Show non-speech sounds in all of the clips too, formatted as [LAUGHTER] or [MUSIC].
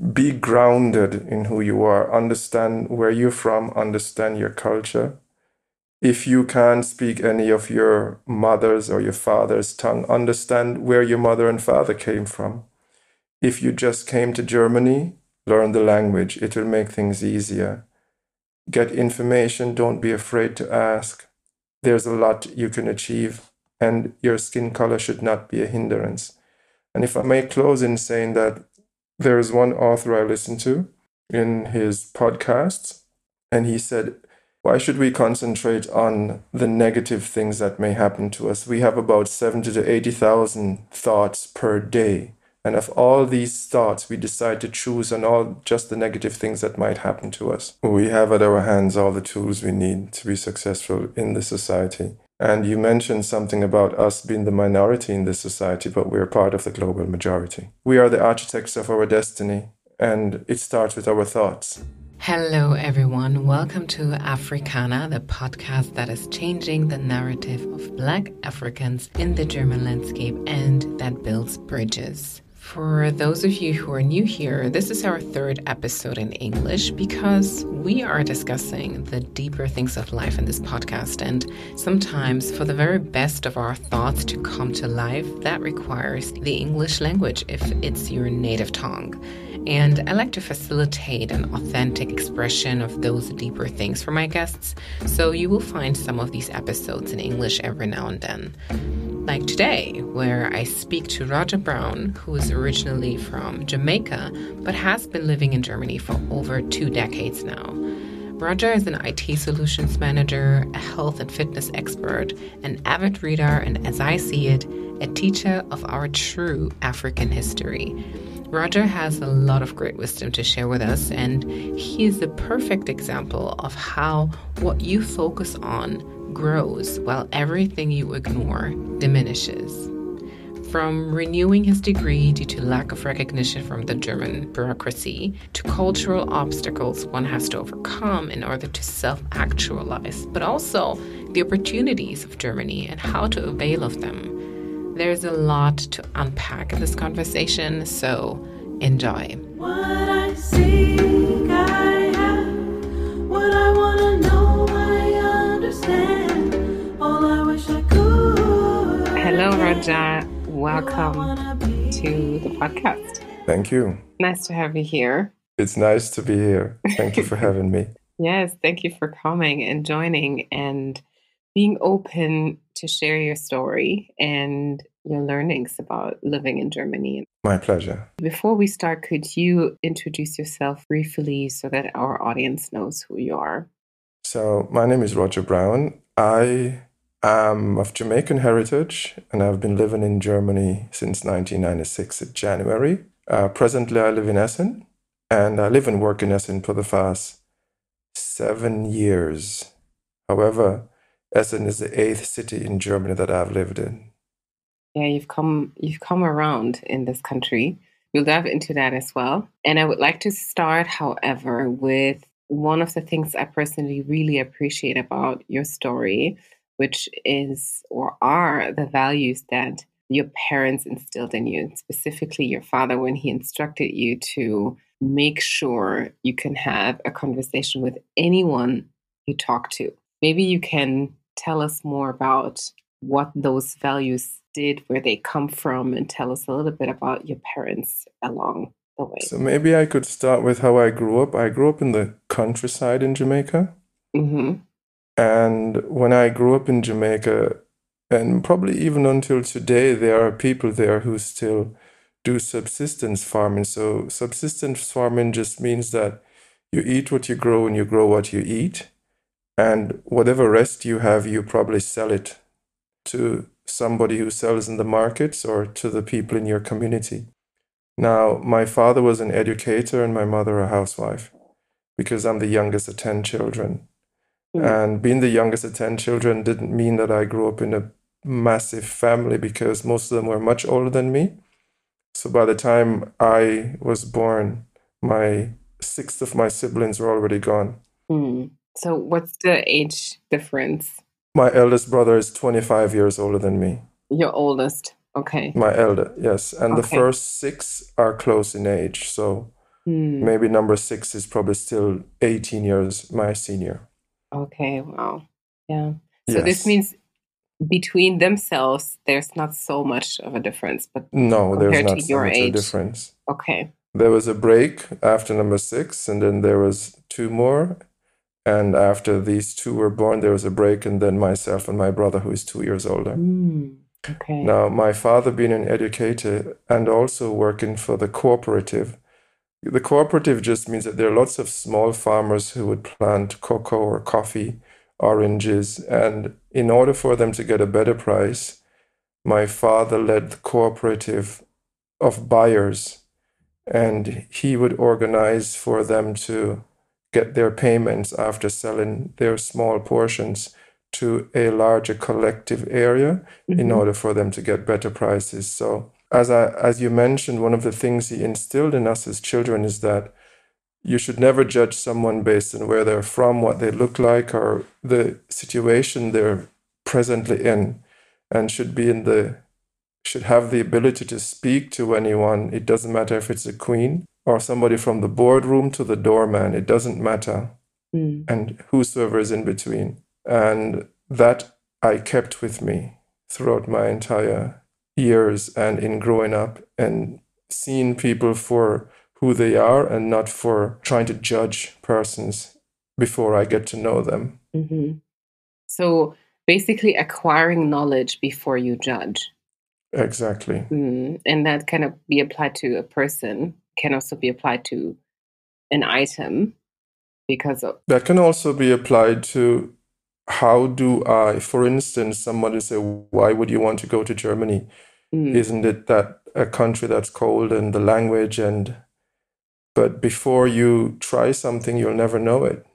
be grounded in who you are, understand where you're from, understand your culture. If you can't speak any of your mother's or your father's tongue, understand where your mother and father came from. If you just came to Germany, learn the language, it will make things easier. Get information, don't be afraid to ask. There's a lot you can achieve, and your skin color should not be a hindrance. And if I may close in saying that there is one author I listen to in his podcasts, and he said, Why should we concentrate on the negative things that may happen to us? We have about 70 to 80,000 thoughts per day. And of all these thoughts, we decide to choose on all just the negative things that might happen to us. We have at our hands all the tools we need to be successful in the society. And you mentioned something about us being the minority in this society, but we're part of the global majority. We are the architects of our destiny, and it starts with our thoughts. Hello, everyone. Welcome to Africana, the podcast that is changing the narrative of Black Africans in the German landscape and that builds bridges. For those of you who are new here, this is our third episode in English because we are discussing the deeper things of life in this podcast. And sometimes, for the very best of our thoughts to come to life, that requires the English language if it's your native tongue. And I like to facilitate an authentic expression of those deeper things for my guests. So you will find some of these episodes in English every now and then like today, where I speak to Roger Brown, who is originally from Jamaica but has been living in Germany for over two decades now. Roger is an IT solutions manager, a health and fitness expert, an avid reader, and as I see it, a teacher of our true African history. Roger has a lot of great wisdom to share with us, and he is the perfect example of how what you focus on grows while everything you ignore diminishes. From renewing his degree due to lack of recognition from the German bureaucracy to cultural obstacles one has to overcome in order to self actualize, but also the opportunities of Germany and how to avail of them. There's a lot to unpack in this conversation, so enjoy. What I seek, I have. What I want to know, I understand. All I wish I could. Hello, Roger. Welcome to the podcast. Thank you. Nice to have you here. It's nice to be here. Thank you for [LAUGHS] having me. Yes, thank you for coming and joining and being open to share your story and your learnings about living in Germany. My pleasure. Before we start, could you introduce yourself briefly so that our audience knows who you are? So, my name is Roger Brown. I am of Jamaican heritage and I've been living in Germany since 1996 in January. Uh, presently, I live in Essen and I live and work in Essen for the past seven years. However, Essen is the eighth city in Germany that I've lived in. Yeah, you've come you've come around in this country. We'll dive into that as well. And I would like to start, however, with one of the things I personally really appreciate about your story, which is or are the values that your parents instilled in you, specifically your father when he instructed you to make sure you can have a conversation with anyone you talk to. Maybe you can tell us more about what those values did, where they come from, and tell us a little bit about your parents along the way. So maybe I could start with how I grew up. I grew up in the countryside in Jamaica. Mm-hmm. And when I grew up in Jamaica, and probably even until today, there are people there who still do subsistence farming. So, subsistence farming just means that you eat what you grow and you grow what you eat. And whatever rest you have, you probably sell it to somebody who sells in the markets or to the people in your community. Now, my father was an educator and my mother a housewife because I'm the youngest of 10 children. Mm. And being the youngest of 10 children didn't mean that I grew up in a massive family because most of them were much older than me. So by the time I was born, my sixth of my siblings were already gone. Mm. So, what's the age difference? My eldest brother is 25 years older than me. Your oldest. Okay. My elder, yes. And okay. the first six are close in age. So Hmm. Maybe number six is probably still 18 years my senior. Okay, wow. Yeah. So this means between themselves, there's not so much of a difference, but No, there's not so your much a difference. okay. There was a break after number six, and then there was two more. And after these two were born, there was a break, and then myself and my brother, who is two years older. Hmm. Okay. Now, my father being an educator and also working for the cooperative. The cooperative just means that there are lots of small farmers who would plant cocoa or coffee, oranges, and in order for them to get a better price, my father led the cooperative of buyers and he would organize for them to get their payments after selling their small portions to a larger collective area in Mhm. order for them to get better prices. So, as I as you mentioned, one of the things he instilled in us as children is that you should never judge someone based on where they're from, what they look like, or the situation they're presently in, and should be in the should have the ability to speak to anyone. It doesn't matter if it's a queen or somebody from the boardroom to the doorman. It doesn't matter Hmm. and whosoever is in between. And that I kept with me throughout my entire years and in growing up and seeing people for who they are and not for trying to judge persons before I get to know them. hmm So basically, acquiring knowledge before you judge. Exactly. Mm, and that can uh, be applied to a person, can also be applied to an item because of, That can also be applied to how do I, for instance, somebody say, why would you want to go to Germany? Mm, Isn't it that a country that's cold and the language and but before you try something you'll never know it.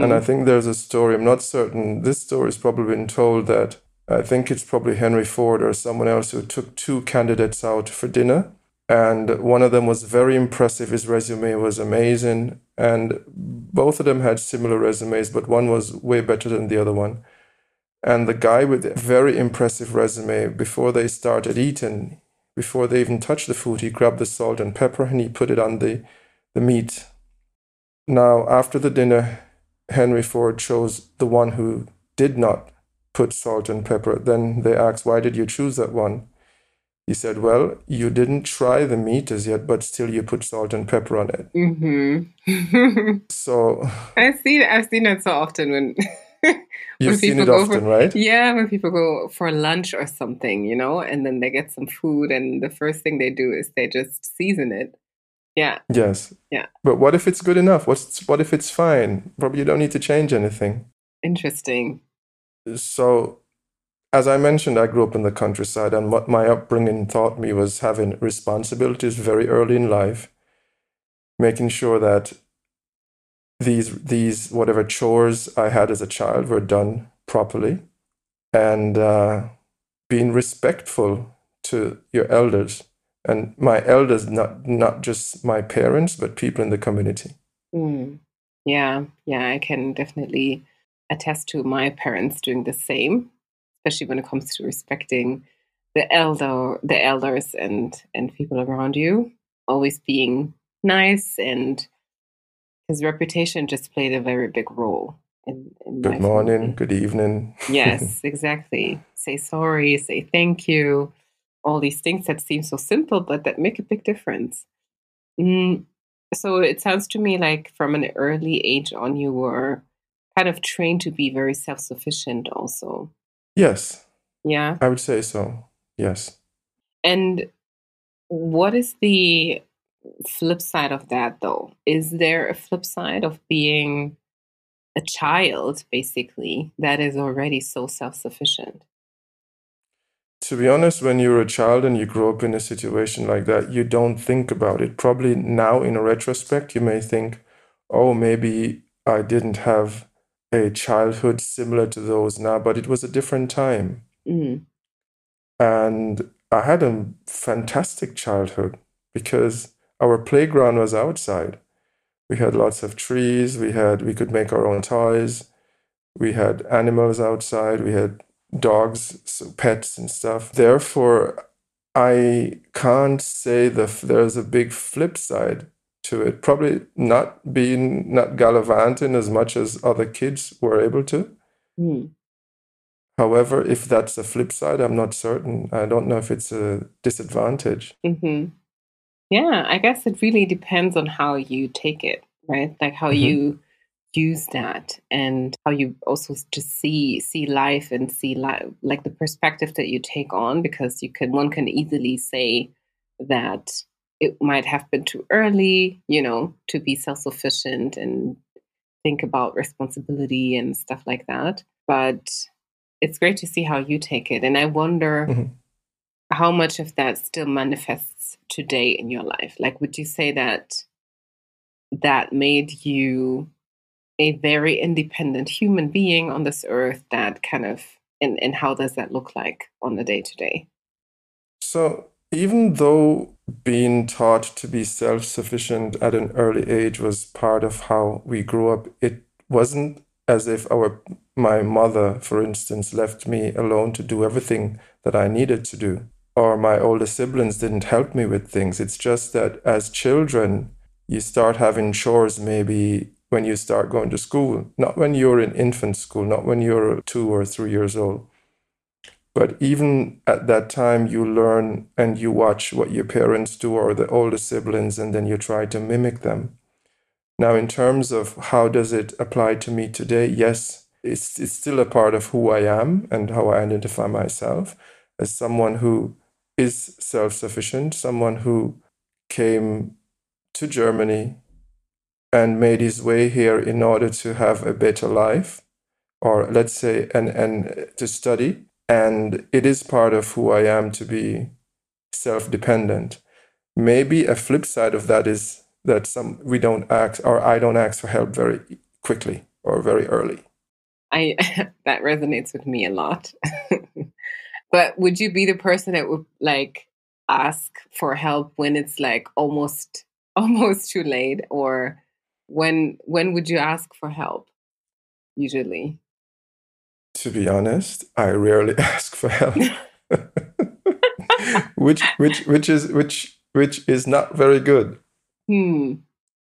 And I mm, think there's a story, I'm not certain, this story has probably been told that I think it's probably Henry Ford or someone else who took two candidates out for dinner. And one of them was very impressive. His resume was amazing. And both of them had similar resumes, but one was way better than the other one. And the guy with the very impressive resume, before they started eating, before they even touched the food, he grabbed the salt and pepper and he put it on the, the meat. Now, after the dinner, Henry Ford chose the one who did not put salt and pepper. Then they asked, Why did you choose that one? He said, Well, you didn't try the meat as yet, but still you put salt and pepper on it. hmm [LAUGHS] So [LAUGHS] I've seen I've seen it so often when [LAUGHS] you've when seen people it go often, for right? yeah when people go for lunch or something, you know, and then they get some food, and the first thing they do is they just season it. Yeah. Yes. Yeah. But what if it's good enough? What's what if it's fine? Probably you don't need to change anything. Interesting. So, as I mentioned, I grew up in the countryside, and what my upbringing taught me was having responsibilities very early in life, making sure that these these whatever chores I had as a child were done properly, and uh, being respectful to your elders, and my elders not not just my parents, but people in the community. Mm. Yeah, yeah, I can definitely attest to my parents doing the same, especially when it comes to respecting the elder, the elders, and and people around you. Always being nice, and his reputation just played a very big role in, in Good morning, family. good evening. Yes, [LAUGHS] exactly. Say sorry, say thank you. All these things that seem so simple, but that make a big difference. Mm, so it sounds to me like from an early age on, you were kind of trained to be very self sufficient, also. Yes, Yeah. I would say so. Yes. And what is the flip side of that, though? Is there a flip side of being a child, basically, that is already so self sufficient? To be honest, when you're a child and you grow up in a situation like that, you don't think about it. Probably now, in a retrospect, you may think, oh, maybe I didn't have a childhood similar to those now, but it was a different time. Mm. And I had a fantastic childhood because our playground was outside. We had lots of trees, we had we could make our own toys, we had animals outside, we had dogs, so pets and stuff. Therefore, I can't say that there's a big flip side to it. Probably not being not gallivanting as much as other kids were able to. Mm. However, if that's the flip side, I'm not certain. I don't know if it's a disadvantage. hmm Yeah, I guess it really depends on how you take it, right? Like how Mhm. you use that and how you also just see see life and see life like the perspective that you take on because you can one can easily say that it might have been too early, you know, to be self-sufficient and think about responsibility and stuff like that. But it's great to see how you take it. And I wonder Mhm. how much of that still manifests today in your life. Like, would you say that that made you a very independent human being on this earth? That kind of, and, and how does that look like on the day to day? So, even though being taught to be self sufficient at an early age was part of how we grew up, it wasn't as if our my mother, for instance, left me alone to do everything that I needed to do, or my older siblings didn't help me with things. It's just that as children, you start having chores maybe when you start going to school, not when you're in infant school, not when you're two or three years old. But even at that time, you learn and you watch what your parents do or the older siblings, and then you try to mimic them. Now, in terms of how does it apply to me today, yes, it's, it's still a part of who I am and how I identify myself as someone who is self sufficient, someone who came to Germany and made his way here in order to have a better life, or let's say, and, and to study. And it is part of who I am to be self dependent. Maybe a flip side of that is that some we don't ask or I don't ask for help very quickly or very early. I [LAUGHS] that resonates with me a lot. [LAUGHS] but would you be the person that would like ask for help when it's like almost [LAUGHS] almost too late or when when would you ask for help usually? To be honest, I rarely [LAUGHS] ask for help. [LAUGHS] which which which is which which is not very good. Hmm.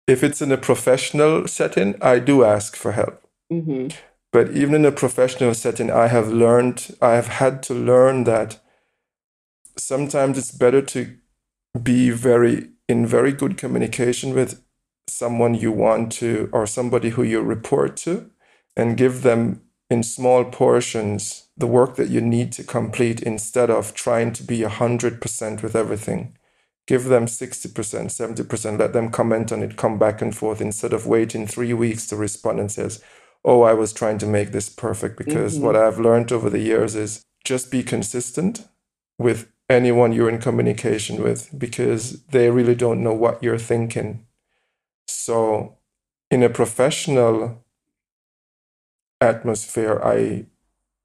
If it's in a professional setting, I do ask for help. hmm But even in a professional setting, I have learned, I have had to learn that sometimes it's better to be very in very good communication with someone you want to or somebody who you report to and give them in small portions the work that you need to complete instead of trying to be 100% with everything. Give them 60%, 70%, let them comment on it, come back and forth instead of waiting three weeks to respond and says, oh, I was trying to make this perfect because Mhm. what I've learned over the years is just be consistent with anyone you're in communication with because they really don't know what you're thinking. So, in a professional atmosphere, I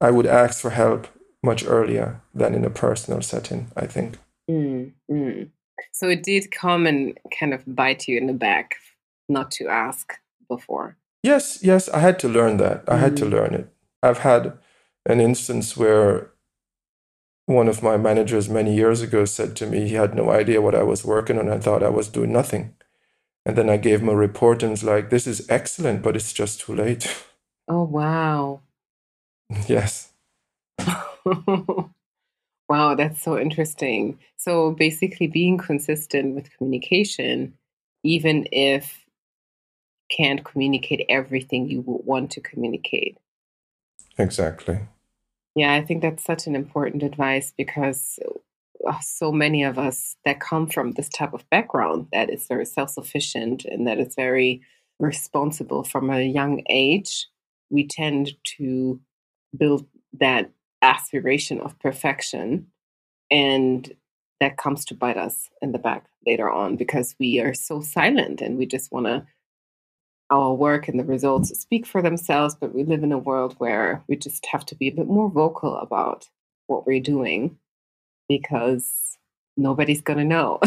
I would ask for help much earlier than in a personal setting, I think. mm mm. So it did come and kind of bite you in the back not to ask before. Yes, yes, I had to learn that. I had to Mm. learn it. I've had an instance where one of my managers many years ago said to me he had no idea what I was working on. I thought I was doing nothing. And then I gave him a report and was like, this is excellent, but it's just too late. [LAUGHS] Oh wow. [LAUGHS] yes. [LAUGHS] wow, that's so interesting. So basically being consistent with communication, even if can't communicate everything you would want to communicate. Exactly. Yeah, I think that's such an important advice because uh, so many of us that come from this type of background that is very self sufficient and that is very responsible from a young age, we tend to build that aspiration of perfection. And that comes to bite us in the back later on because we are so silent and we just want to our work and the results speak for themselves, but we live in a world where we just have to be a bit more vocal about what we're doing because nobody's going to know.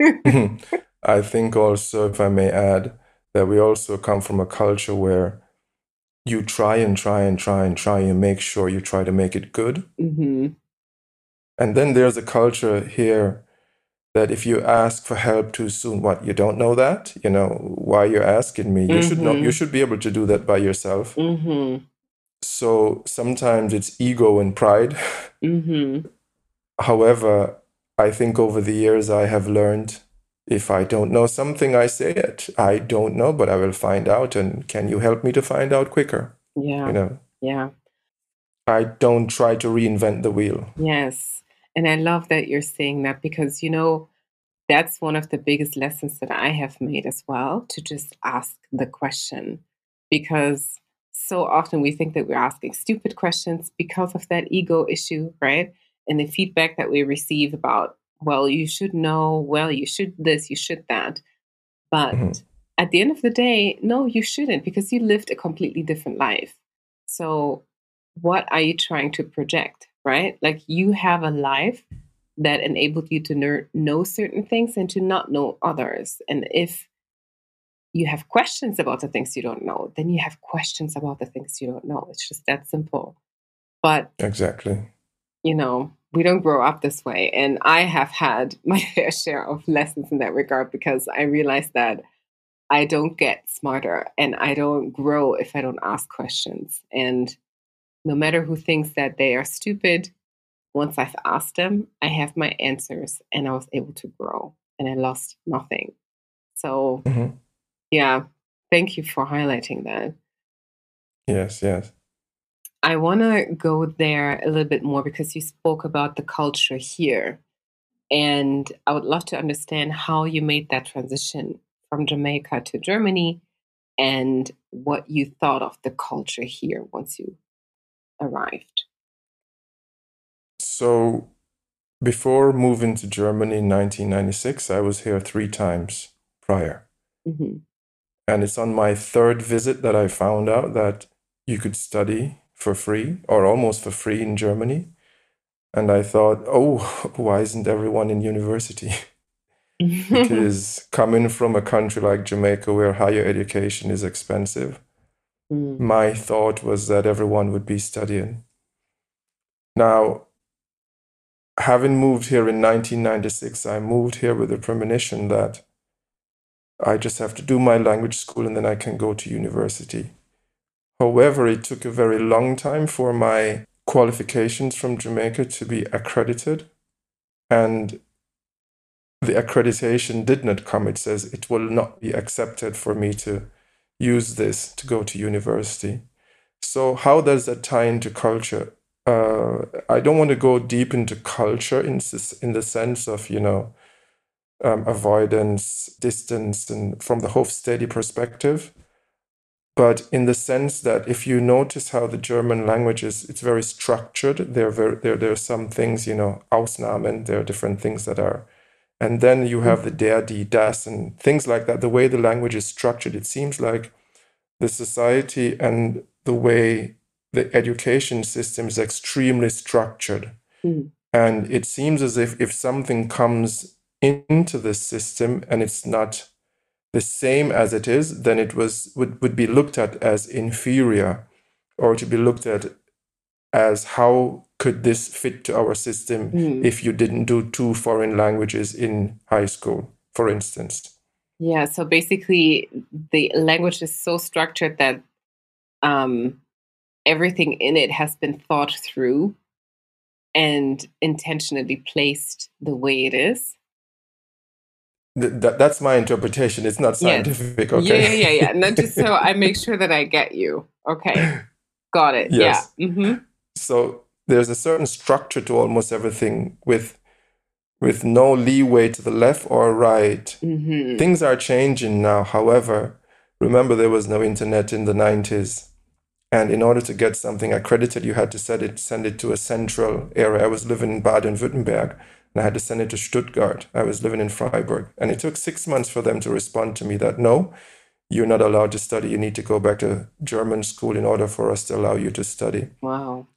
[LAUGHS] I think also, if I may add, that we also come from a culture where you try and try and try and try and make sure you try to make it good. hmm And then there's a culture here that if you ask for help too soon, what you don't know that, you know, why you're asking me. You mm-hmm. should know you should be able to do that by yourself. Mm-hmm. So sometimes it's ego and pride. Mm-hmm. [LAUGHS] However, I think over the years I have learned if I don't know something, I say it. I don't know, but I will find out. And can you help me to find out quicker? Yeah. You know? Yeah. I don't try to reinvent the wheel. Yes. And I love that you're saying that because, you know, that's one of the biggest lessons that I have made as well to just ask the question. Because so often we think that we're asking stupid questions because of that ego issue, right? And the feedback that we receive about well, you should know, well, you should this, you should that. But mm-hmm. at the end of the day, no, you shouldn't because you lived a completely different life. So, what are you trying to project, right? Like, you have a life that enabled you to ner- know certain things and to not know others. And if you have questions about the things you don't know, then you have questions about the things you don't know. It's just that simple. But exactly, you know, we don't grow up this way. And I have had [LAUGHS] my fair share of lessons in that regard because I realized that I don't get smarter and I don't grow if I don't ask questions. And no matter who thinks that they are stupid, once I've asked them, I have my answers and I was able to grow and I lost nothing. So, mm-hmm. yeah, thank you for highlighting that. Yes, yes. I want to go there a little bit more because you spoke about the culture here. And I would love to understand how you made that transition from Jamaica to Germany and what you thought of the culture here once you arrived. So, before moving to Germany in 1996, I was here three times prior. Mm-hmm. And it's on my third visit that I found out that you could study for free or almost for free in Germany. And I thought, oh, [LAUGHS] why isn't everyone in university? [LAUGHS] because coming from a country like Jamaica where higher education is expensive, mm. my thought was that everyone would be studying. Now, having moved here in 1996, I moved here with a premonition that I just have to do my language school and then I can go to university. However, it took a very long time for my qualifications from Jamaica to be accredited. And the accreditation did not come. It says it will not be accepted for me to use this to go to university. So, how does that tie into culture? Uh, I don't want to go deep into culture in, in the sense of, you know, um, avoidance, distance, and from the Hofstede perspective but in the sense that if you notice how the German language is, it's very structured. There, very, there, there are some things, you know, Ausnahmen. There are different things that are, and then you have the der, die, das, and things like that. The way the language is structured, it seems like the society and the way the education system is extremely structured. Mm. And it seems as if if something comes into the system and it's not the same as it is, then it was would, would be looked at as inferior or to be looked at as how could this fit to our system mm. if you didn't do two foreign languages in high school, for instance. Yeah, so basically the language is so structured that um, everything in it has been thought through and intentionally placed the way it is that, that's my interpretation. It's not scientific. Yes. Okay. Yeah, yeah, yeah. And just so I [LAUGHS] make sure that I get you. Okay. Got it. Yes. Yeah. Mm-hmm. So there's a certain structure to almost everything with with no leeway to the left or right. Mm-hmm. Things are changing now. However, remember there was no internet in the 90s. And in order to get something accredited, you had to send it, send it to a central area. I was living in Baden-Württemberg and I had to send it to Stuttgart. I was living in Freiburg. And it took six months for them to respond to me that no, you're not allowed to study. You need to go back to German school in order for us to allow you to study. Wow.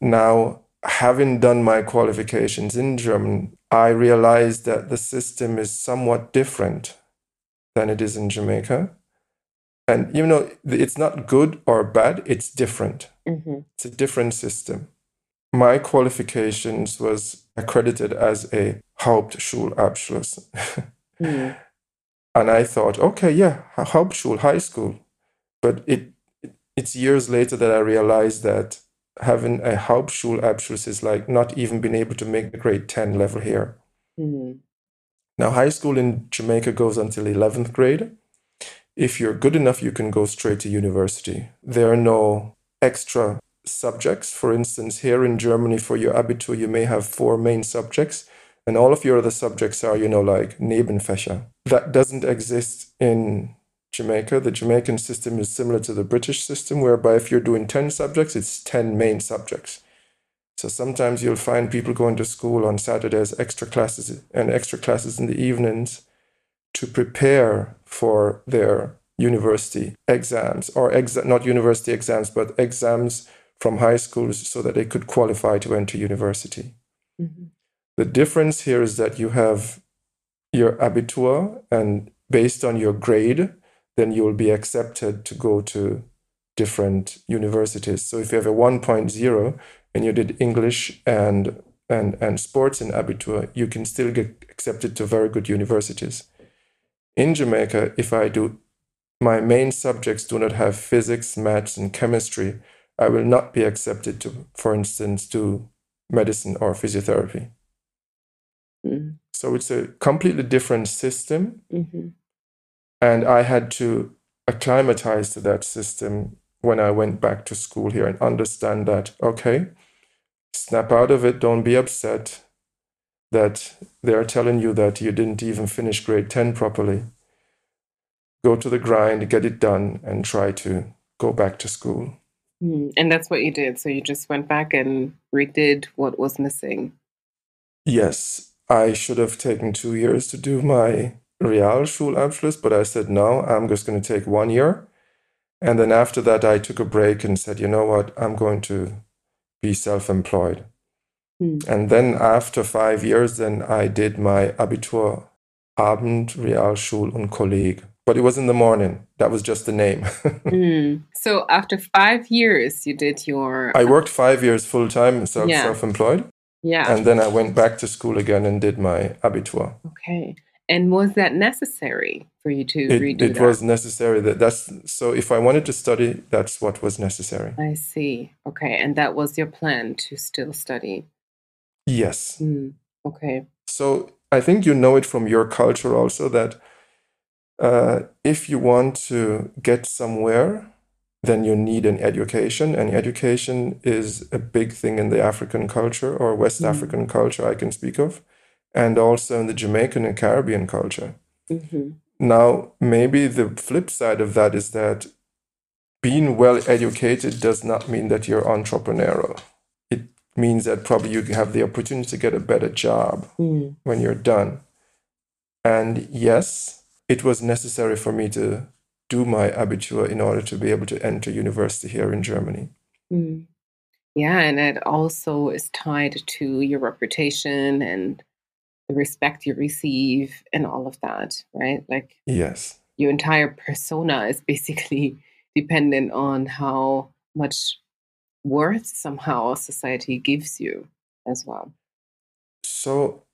Now, having done my qualifications in German, I realized that the system is somewhat different than it is in Jamaica. And you know, it's not good or bad, it's different. Mm-hmm. It's a different system. My qualifications was accredited as a Hauptschulabschluss. [LAUGHS] mm. And I thought, okay, yeah, Hauptschule, high school. But it, it's years later that I realized that having a Hauptschulabschluss is like not even being able to make the grade 10 level here. Mm. Now, high school in Jamaica goes until 11th grade. If you're good enough, you can go straight to university. There are no extra subjects. For instance, here in Germany, for your Abitur, you may have four main subjects, and all of your other subjects are, you know, like Nebenfächer. That doesn't exist in Jamaica. The Jamaican system is similar to the British system, whereby if you're doing 10 subjects, it's 10 main subjects. So sometimes you'll find people going to school on Saturdays, extra classes, and extra classes in the evenings to prepare for their university exams, or exa- not university exams, but exams from high schools so that they could qualify to enter university. Mm-hmm. The difference here is that you have your abitur, and based on your grade, then you will be accepted to go to different universities. So if you have a 1.0 and you did English and and, and sports in Abitur, you can still get accepted to very good universities. In Jamaica, if I do my main subjects do not have physics, maths, and chemistry, I will not be accepted to, for instance, to medicine or physiotherapy. Mm. So it's a completely different system. Mm-hmm. And I had to acclimatize to that system when I went back to school here and understand that, okay, snap out of it, don't be upset that they're telling you that you didn't even finish grade 10 properly. Go to the grind, get it done, and try to go back to school. Mm, and that's what you did. So you just went back and redid what was missing. Yes, I should have taken two years to do my Realschulabschluss, but I said no, I'm just going to take one year. And then after that, I took a break and said, you know what, I'm going to be self employed. Mm. And then after five years, then I did my Abitur Abend Realschul und Kolleg but it was in the morning. That was just the name. [LAUGHS] mm. So after five years, you did your. I worked five years full time, self yeah. self-employed. Yeah. And then I went back to school again and did my abitur. Okay. And was that necessary for you to it, redo it that? was necessary that that's so if I wanted to study, that's what was necessary. I see. Okay. And that was your plan to still study? Yes. Mm. Okay. So I think you know it from your culture also that uh, if you want to get somewhere, then you need an education, and education is a big thing in the African culture or West mm-hmm. African culture I can speak of, and also in the Jamaican and Caribbean culture. Mm-hmm. Now, maybe the flip side of that is that being well educated does not mean that you're entrepreneurial. It means that probably you have the opportunity to get a better job mm. when you're done. And yes, it was necessary for me to do my abitur in order to be able to enter university here in Germany. Mm. Yeah, and it also is tied to your reputation and the respect you receive and all of that, right? Like, yes, your entire persona is basically [LAUGHS] dependent on how much worth somehow society gives you as well. So,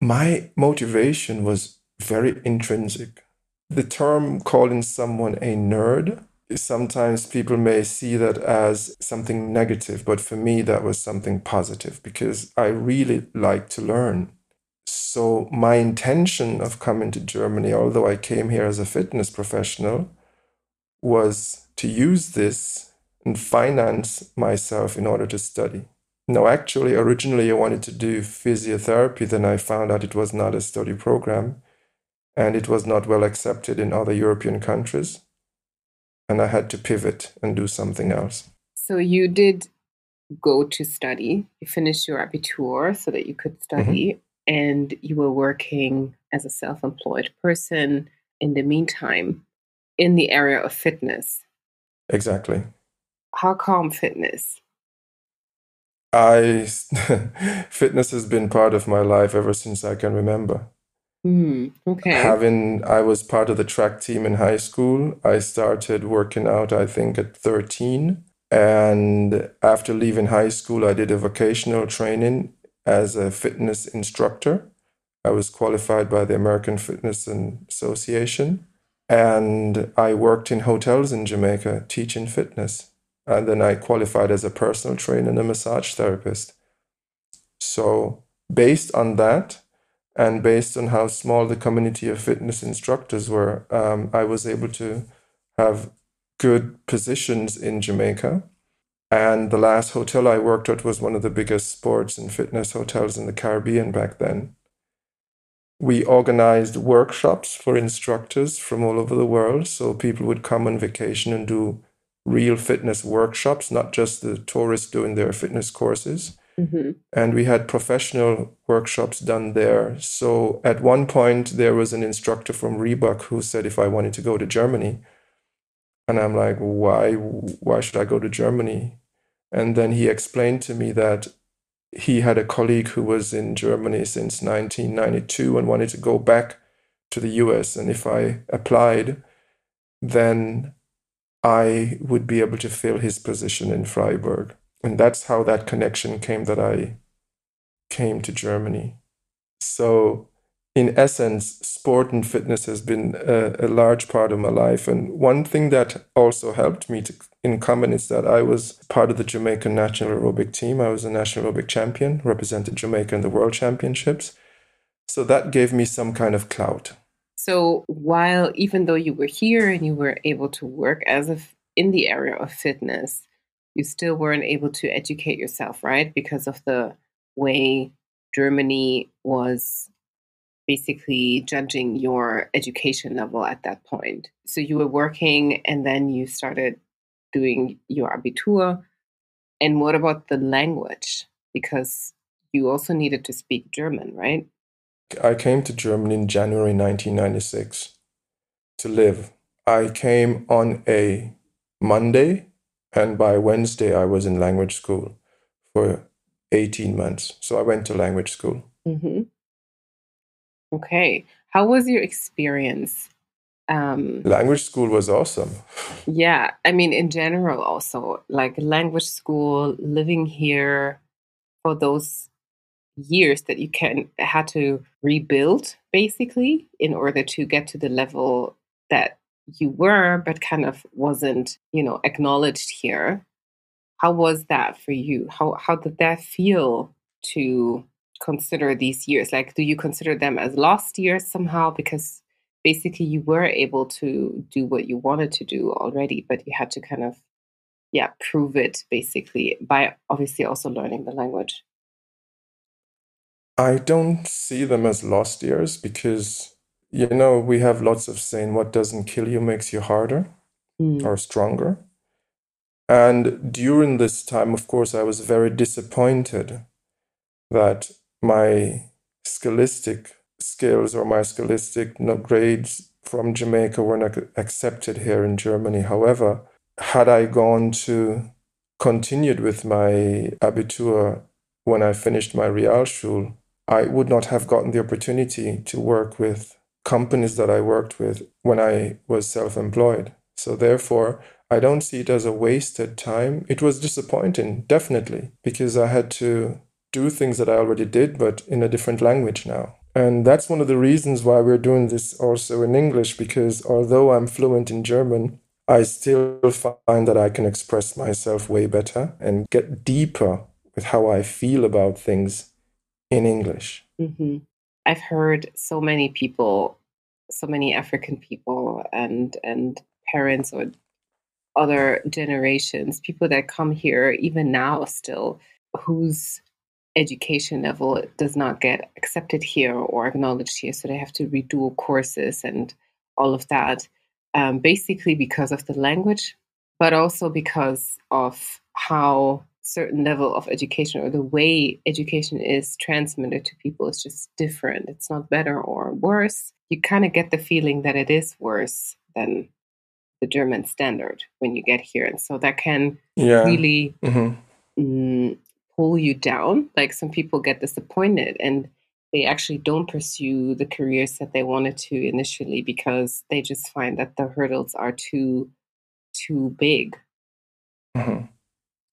my motivation was very intrinsic. The term calling someone a nerd, sometimes people may see that as something negative, but for me, that was something positive because I really like to learn. So, my intention of coming to Germany, although I came here as a fitness professional, was to use this and finance myself in order to study. No, actually, originally I wanted to do physiotherapy, then I found out it was not a study program and it was not well accepted in other European countries. And I had to pivot and do something else. So you did go to study. You finished your abitur so that you could study, mm-hmm. and you were working as a self employed person in the meantime in the area of fitness. Exactly. How come fitness? I [LAUGHS] fitness has been part of my life ever since I can remember. Mm, okay. Having, I was part of the track team in high school. I started working out, I think, at 13. And after leaving high school, I did a vocational training as a fitness instructor. I was qualified by the American Fitness Association. And I worked in hotels in Jamaica teaching fitness. And then I qualified as a personal trainer and a massage therapist. So, based on that, and based on how small the community of fitness instructors were, um, I was able to have good positions in Jamaica. And the last hotel I worked at was one of the biggest sports and fitness hotels in the Caribbean back then. We organized workshops for instructors from all over the world. So people would come on vacation and do real fitness workshops, not just the tourists doing their fitness courses. Mm-hmm. And we had professional workshops done there. So at one point, there was an instructor from Reebok who said if I wanted to go to Germany, and I'm like, why? Why should I go to Germany? And then he explained to me that he had a colleague who was in Germany since 1992 and wanted to go back to the US. And if I applied, then I would be able to fill his position in Freiburg and that's how that connection came that I came to Germany. So, in essence, sport and fitness has been a, a, large part of my life. And one thing that also helped me to, in common is that I was part of the Jamaican national aerobic team. I was a national aerobic champion, represented Jamaica in the world championships. So that gave me some kind of clout. So while even though you were here and you were able to work as a in the area of fitness, you still weren't able to educate yourself, right? Because of the way Germany was basically judging your education level at that point. So you were working and then you started doing your Abitur. And what about the language? Because you also needed to speak German, right? I came to Germany in January 1996 to live. I came on a Monday and by Wednesday, I was in language school for 18 months. So I went to language school. Mm-hmm. Okay. How was your experience? Um, language school was awesome. Yeah. I mean, in general, also, like language school, living here for those years that you can had to rebuild basically in order to get to the level that you were, but kind of wasn't, you know, acknowledged here. How was that for you? How how did that feel to consider these years? Like, do you consider them as lost years somehow? Because basically you were able to do what you wanted to do already, but you had to kind of, yeah, prove it basically by obviously also learning the language. I don't see them as lost years because you know, we have lots of saying, what doesn't kill you makes you harder mm. or stronger. And during this time, of course, I was very disappointed that my scholastic skills or my scholastic grades from Jamaica were not accepted here in Germany. However, had I gone to continued with my Abitur when I finished my Realschule, I would not have gotten the opportunity to work with companies that I worked with when I was self employed. So, therefore, I don't see it as a wasted time. It was disappointing, definitely, because I had to do things that I already did, but in a different language now. And that's one of the reasons why we're doing this also in English, because although I'm fluent in German, I still find that I can express myself way better and get deeper with how I feel about things in English. Mm-hmm. I've heard so many people, so many African people and and parents or other generations, people that come here even now still, whose education level does not get accepted here or acknowledged here, so they have to redo courses and all of that, um, basically because of the language, but also because of how certain level of education or the way education is transmitted to people is just different. It's not better or worse. You kind of get the feeling that it is worse than the German standard when you get here. And so that can yeah. really mm-hmm. mm, pull you down. Like some people get disappointed and they actually don't pursue the careers that they wanted to initially because they just find that the hurdles are too too big. Mm-hmm.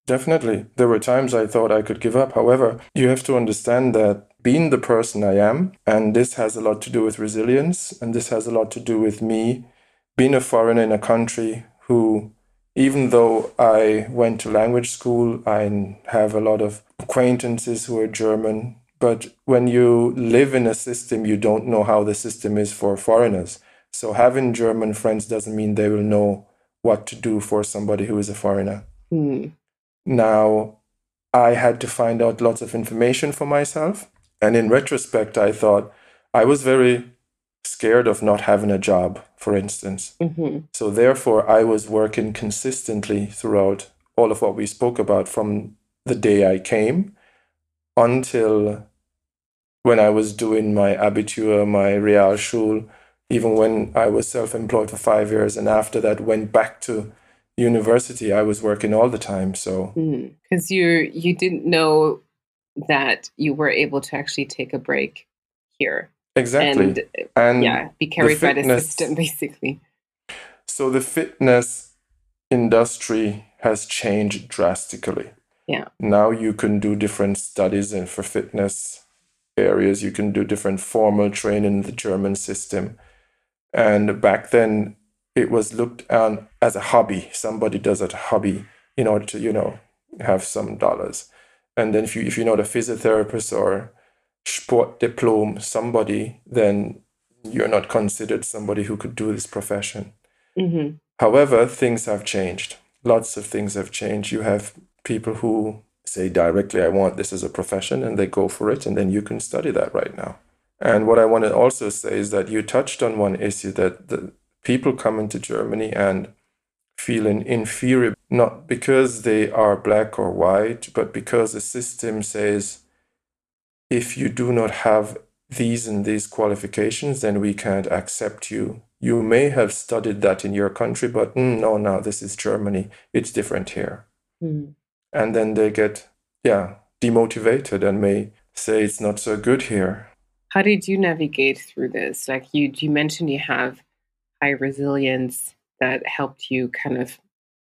Definitely. There were times I thought I could give up. However, you have to understand that being the person I am, and this has a lot to do with resilience, and this has a lot to do with me being a foreigner in a country who, even though I went to language school, I have a lot of acquaintances who are German. But when you live in a system, you don't know how the system is for foreigners. So having German friends doesn't mean they will know what to do for somebody who is a foreigner. Mm. Now, I had to find out lots of information for myself. And in retrospect, I thought I was very scared of not having a job, for instance. Mm-hmm. So, therefore, I was working consistently throughout all of what we spoke about from the day I came until when I was doing my Abitur, my Realschule, even when I was self employed for five years. And after that, went back to university, I was working all the time. So, because mm. you you didn't know that you were able to actually take a break here. Exactly. And, and yeah, be carried the fitness, by the system, [LAUGHS] basically. So the fitness industry has changed drastically. Yeah. Now you can do different studies and for fitness areas. You can do different formal training in the German system. And back then, it was looked on as a hobby. Somebody does it a hobby in order to, you know, have some dollars. And then if you if you're not a physiotherapist or sport diploma somebody, then you're not considered somebody who could do this profession. Mm-hmm. However, things have changed. Lots of things have changed. You have people who say directly, I want this as a profession, and they go for it, and then you can study that right now. And what I want to also say is that you touched on one issue that the people come into Germany and feeling inferior, not because they are black or white, but because the system says if you do not have these and these qualifications, then we can't accept you. You may have studied that in your country, but mm, no, no, this is Germany. It's different here. Mm. And then they get, yeah, demotivated and may say it's not so good here. How did you navigate through this? Like you, you mentioned you have high resilience that helped you kind of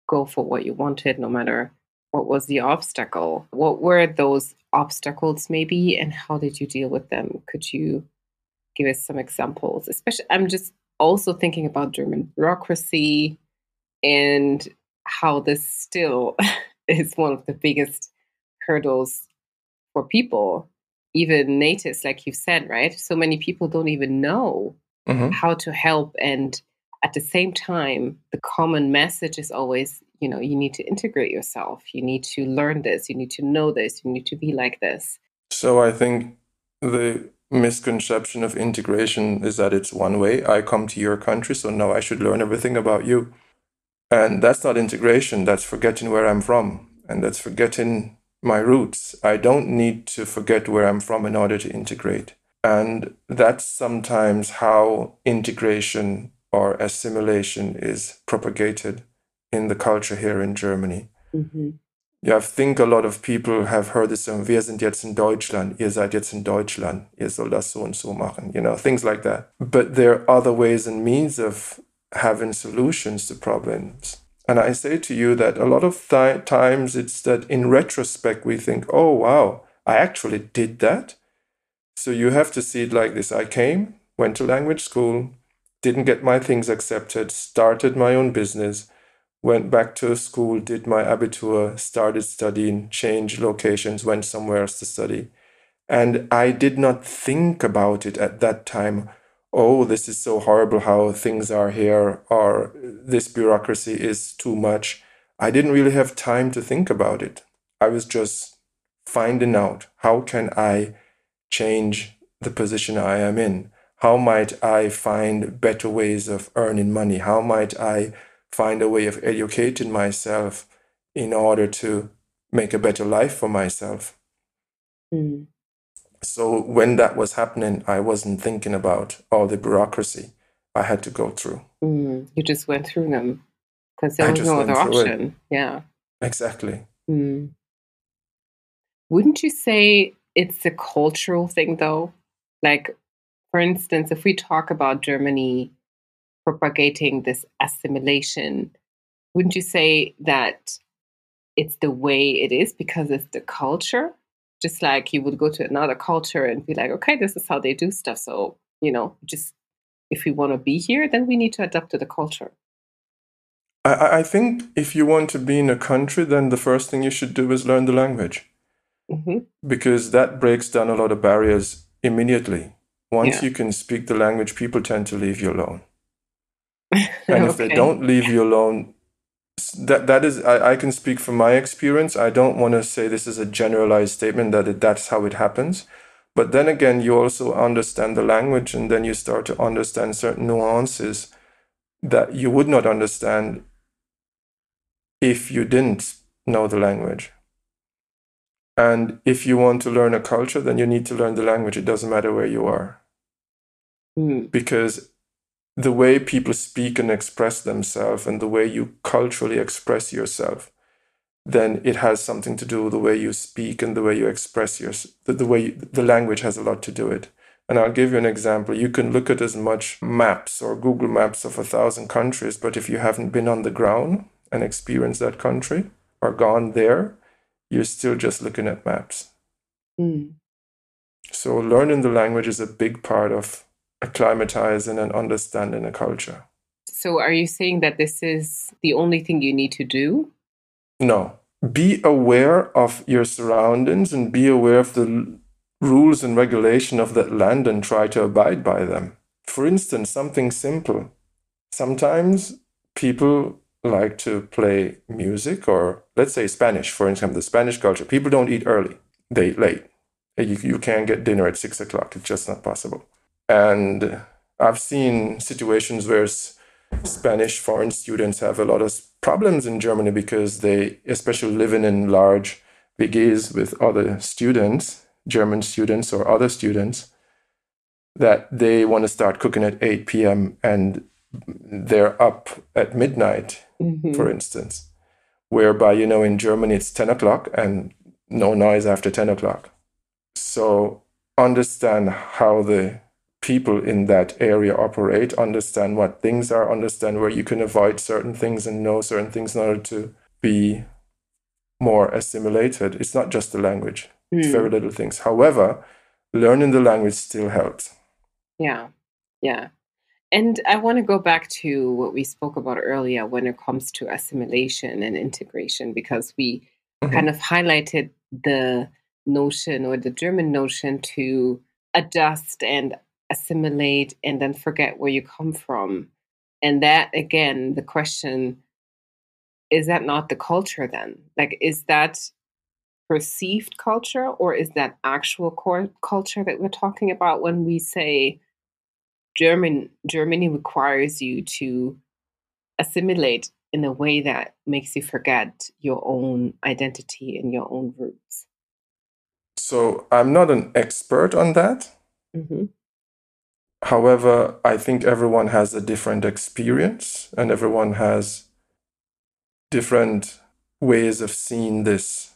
go for what you wanted, no matter what was the obstacle. What were those obstacles, maybe, and how did you deal with them? Could you give us some examples? Especially, I'm just also thinking about German bureaucracy and how this still [LAUGHS] is one of the biggest hurdles for people even natives, like you said, right? So many people don't even know mm-hmm. how to help. And at the same time, the common message is always, you know, you need to integrate yourself. You need to learn this. You need to know this. You need to be like this. So I think the misconception of integration is that it's one way. I come to your country, so now I should learn everything about you. And that's not integration. That's forgetting where I'm from. And that's forgetting my roots. I don't need to forget where I'm from in order to integrate. And that's sometimes how integration or assimilation is propagated in the culture here in Germany. Mm-hmm. Ja, I think a lot of people have heard this song, wir sind jetzt in Deutschland, ihr seid jetzt in Deutschland, ihr soll das so und so machen, you know, things like that. But there are other ways and means of having solutions to problems. And I say to you that a lot of th- times it's that in retrospect we think, oh, wow, I actually did that. So you have to see it like this I came, went to language school, didn't get my things accepted, started my own business, went back to school, did my abitur, started studying, changed locations, went somewhere else to study. And I did not think about it at that time oh, this is so horrible how things are here, or this bureaucracy is too much. I didn't really have time to think about it. I was just finding out how can I change the position I am in? How might I find better ways of earning money? How might I find a way of educating myself in order to make a better life for myself? Mm. So when that was happening, I wasn't thinking about all the bureaucracy I had to go through. Mm, you just went through them because there was no other option. It. Yeah. Exactly. Mm. Wouldn't you say it's a cultural thing, though? Like, for instance, if we talk about Germany propagating this assimilation, wouldn't you say that it's the way it is because it's the culture. Just like you would go to another culture and be like, okay, this is how they do stuff. So, you know, just if we want to be here, then we need to adapt to the culture. I, I think if you want to be in a country, then the first thing you should do is learn the language. Mm-hmm. Because that breaks down a lot of barriers immediately. Once Yeah. you can speak the language, people tend to leave you alone. [LAUGHS] And if they don't leave you alone, that that is I, I can speak from my experience. I don't want to say this is a generalized statement that it, that's how it happens. But then again, you also understand the language, and then you start to understand certain nuances that you would not understand if you didn't know the language. And if you want to learn a culture, then you need to learn the language. It doesn't matter where you are. Mm, because the way people speak and express themselves and the way you culturally express yourself then it has something to do with the way you speak and the way you express your the, the way you, the language has a lot to do it. And i'll give you an example. You can look at as much maps or google maps of a thousand countries but if you haven't been on the ground and experienced that country or gone there you're still just looking at maps mm. so learning the language is a big part of acclimatizing and understanding a culture. So, are you saying that this is the only thing you need to do? No. Be aware of your surroundings and be aware of the rules and regulation of that land and try to abide by them. For instance, something simple. Sometimes people like to play music or let's say Spanish, for example, the Spanish culture. People don't eat early. They eat late. You, you can't get dinner at six o'clock. It's just not possible. And I've seen situations where Spanish foreign students have a lot of problems in Germany because they, especially living in large WGs with other students, German students or other students, that they want to start cooking at 8 p.m. and they're up at midnight, Mhm. for instance, whereby, you know, in Germany it's 10 o'clock and no noise after 10 o'clock. So understand how the people in that area operate, understand what things are, understand where you can avoid certain things and know certain things in order to be more assimilated. It's not just the language, it's Mm. very little things. However, learning the language still helps. Yeah, yeah. And I want to go back to what we spoke about earlier when it comes to assimilation and integration, because we Mhm. kind of highlighted the notion or the German notion to adjust and assimilate and then forget where you come from. And that, again, the question is that not the culture then? Like, is that perceived culture or is that actual core culture that we're talking about when we say German Germany requires you to assimilate in a way that makes you forget your own identity and your own roots. So I'm not an expert on that. hmm However, I think everyone has a different experience and everyone has different ways of seeing this.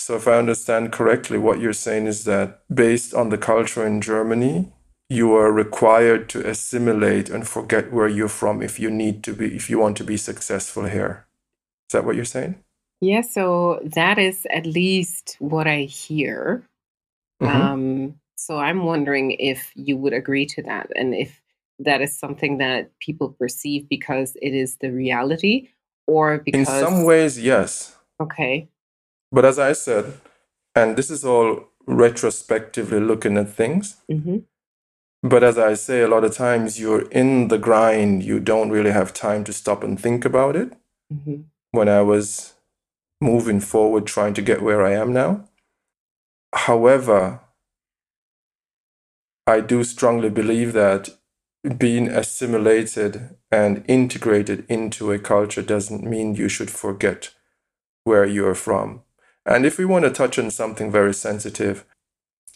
So, if I understand correctly, what you're saying is that based on the culture in Germany, you are required to assimilate and forget where you're from if you need to be, if you want to be successful here. Is that what you're saying? Yeah, so that is at least what I hear. Mhm. Um, so I'm wondering if you would agree to that and if that is something that people perceive because it is the reality or because In some ways, yes. okay. But as I said, and this is all retrospectively looking at things, hmm But as I say, a lot of times you're in the grind, you don't really have time to stop and think about it. hmm When I was moving forward, trying to get where I am now. However, I do strongly believe that being assimilated and integrated into a culture doesn't mean you should forget where you're from. And if we want to touch on something very sensitive,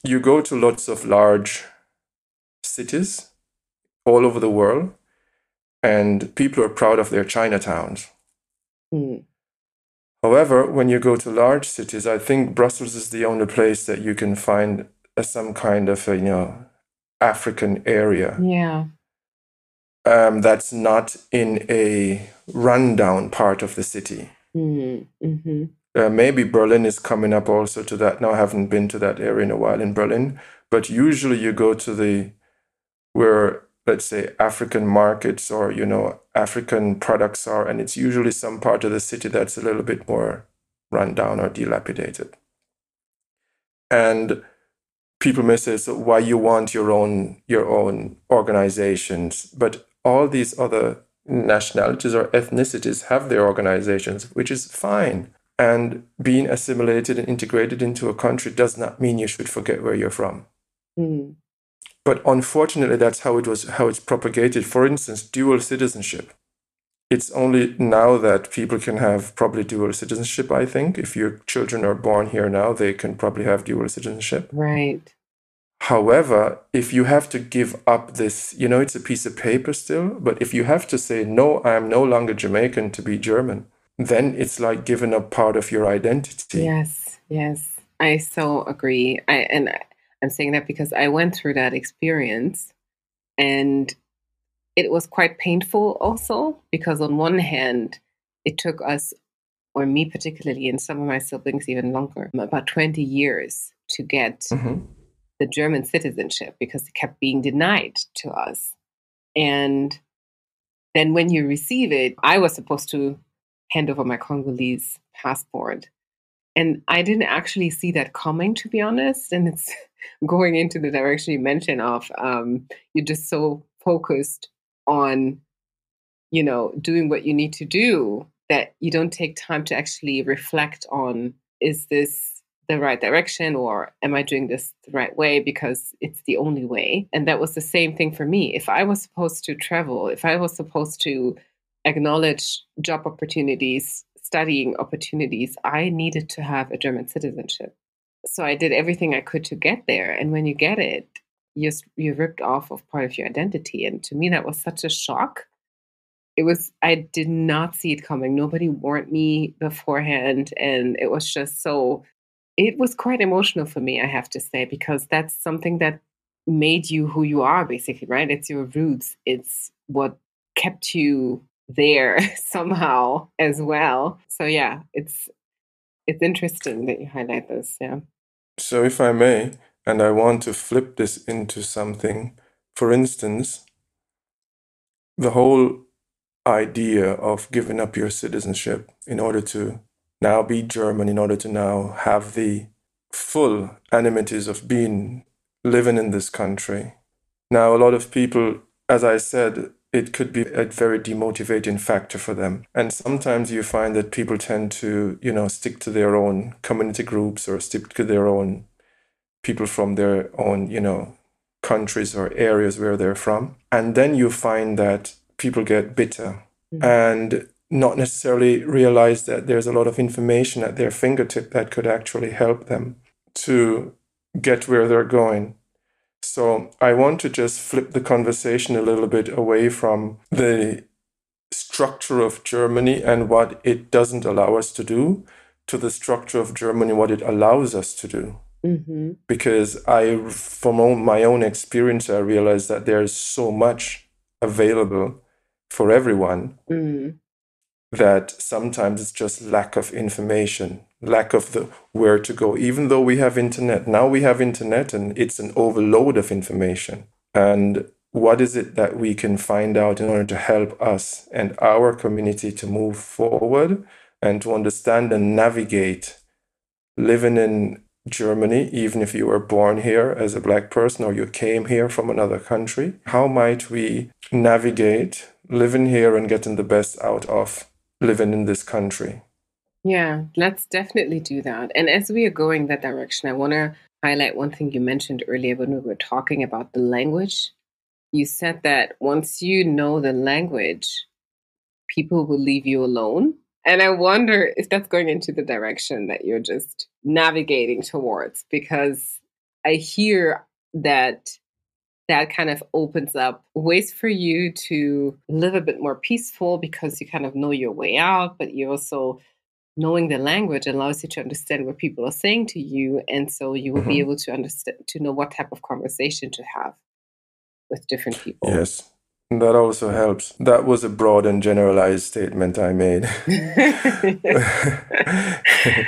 you go to lots of large cities all over the world, and people are proud of their Chinatowns. Mm. However, when you go to large cities, I think Brussels is the only place that you can find a, some kind of a, you know African area Yeah. um, that's not in a rundown part of the city. Mm-hmm. Uh, maybe Berlin is coming up also to that. Now I haven't been to that area in a while in Berlin, but usually you go to the where let's say African markets or you know African products are, and it's usually some part of the city that's a little bit more run down or dilapidated. And people may say, so why you want your own your own organizations? But all these other nationalities or ethnicities have their organizations, which is fine. And being assimilated and integrated into a country does not mean you should forget where you're from. Mm. But unfortunately, that's how it was how it's propagated. For instance, dual citizenship. It's only now that people can have probably dual citizenship. I think if your children are born here now, they can probably have dual citizenship. Right. However, if you have to give up this, you know, it's a piece of paper still, but if you have to say, no, I am no longer Jamaican to be German, then it's like giving up part of your identity. Yes, yes. I so agree. I and I'm saying that because I went through that experience and it was quite painful also because on one hand it took us or me particularly and some of my siblings even longer about 20 years to get mm-hmm the German citizenship because it kept being denied to us. And then when you receive it, I was supposed to hand over my Congolese passport. And I didn't actually see that coming, to be honest. And it's [LAUGHS] going into the direction you mentioned of um, you're just so focused on, you know, doing what you need to do that you don't take time to actually reflect on is this the right direction or am I doing this the right way because it's the only way? And that was the same thing for me. If I was supposed to travel, if I was supposed to acknowledge job opportunities, studying opportunities, I needed to have a German citizenship. So I did everything I could to get there. And when you get it, you're, you're ripped off of part of your identity. And to me, that was such a shock. It was, I did not see it coming. Nobody warned me beforehand. And it was just so it was quite emotional for me, I have to say, because that's something that made you who you are, basically, right? It's your roots. It's what kept you there [LAUGHS] somehow as well. So yeah, it's it's interesting that you highlight this. Yeah. So if I may, and I want to flip this into something, for instance, the whole idea of giving up your citizenship in order to now be German in order to now have the full amenities of being living in this country. Now, a lot of people, as I said, it could be a very demotivating factor for them. And sometimes you find that people tend to, you know, stick to their own community groups or stick to their own people from their own, you know, countries or areas where they're from. And then you find that people get bitter. Mm-hmm. And not necessarily realize that there's a lot of information at their fingertip that could actually help them to get where they're going. So I want to just flip the conversation a little bit away from the structure of Germany and what it doesn't allow us to do to the structure of Germany, what it allows us to do. Mm-hmm. Because I, from my own experience, I realized that there's so much available for everyone. Mm that sometimes it's just lack of information, lack of the where to go. Even though we have internet, now we have internet and it's an overload of information. And what is it that we can find out in order to help us and our community to move forward and to understand and navigate living in Germany, even if you were born here as a black person or you came here from another country? How might we navigate living here and getting the best out of living in this country. Yeah, let's definitely do that. And as we are going that direction, I want to highlight one thing you mentioned earlier when we were talking about the language. You said that once you know the language, people will leave you alone. And I wonder if that's going into the direction that you're just navigating towards, because I hear that that kind of opens up ways for you to live a bit more peaceful because you kind of know your way out, but you also knowing the language allows you to understand what people are saying to you and so you will mm-hmm. be able to understand to know what type of conversation to have with different people yes That also helps. That was a broad and generalized statement I made. [LAUGHS]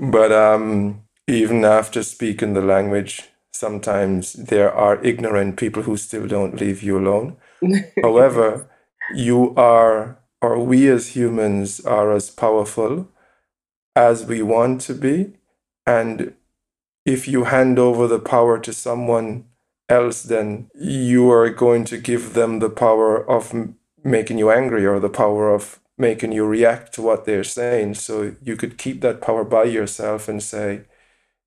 but um, even after speaking the language, sometimes there are ignorant people who still don't leave you alone. [LAUGHS] However, you are, or we as humans are as powerful as we want to be. And if you hand over the power to someone else, then you are going to give them the power of m- making you angry or the power of making you react to what they're saying. So you could keep that power by yourself and say,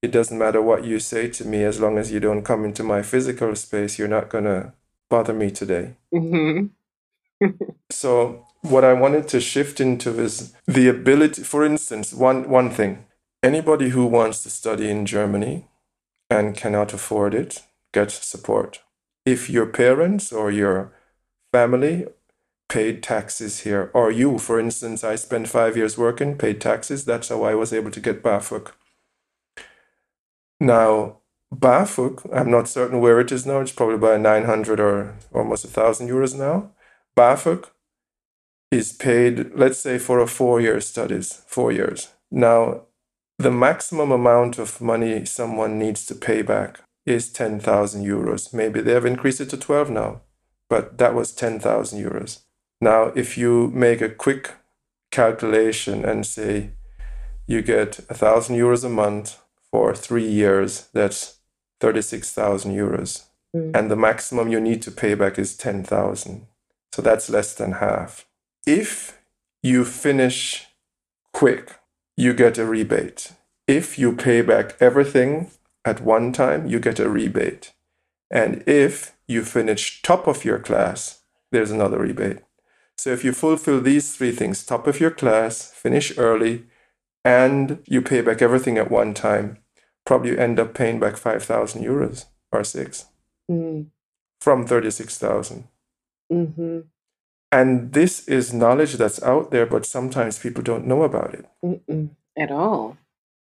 it doesn't matter what you say to me as long as you don't come into my physical space, you're not going to bother me today. Mm-hmm. [LAUGHS] so what I wanted to shift into is the ability, for instance, one, one thing anybody who wants to study in Germany and cannot afford it gets support. If your parents or your family paid taxes here, or you, for instance, I spent five years working, paid taxes, that's how I was able to get BAföG. Now, BAföG, I'm not certain where it is now, it's probably by 900 or almost a thousand euros now. BAföG is paid, let's say, for a four year studies, four years. Now, the maximum amount of money someone needs to pay back is 10,000 euros. Maybe they have increased it to 12 now, but that was 10,000 euros. Now, if you make a quick calculation and say you get 1,000 euros a month for three years, that's 36,000 euros. Mm. And the maximum you need to pay back is 10,000. So that's less than half. If you finish quick, you get a rebate. If you pay back everything at one time, you get a rebate. And if you finish top of your class, there's another rebate. So if you fulfill these three things top of your class, finish early, and you pay back everything at one time, probably you end up paying back 5,000 euros or six mm. from 36,000. Mm-hmm. And this is knowledge that's out there, but sometimes people don't know about it Mm-mm, at all.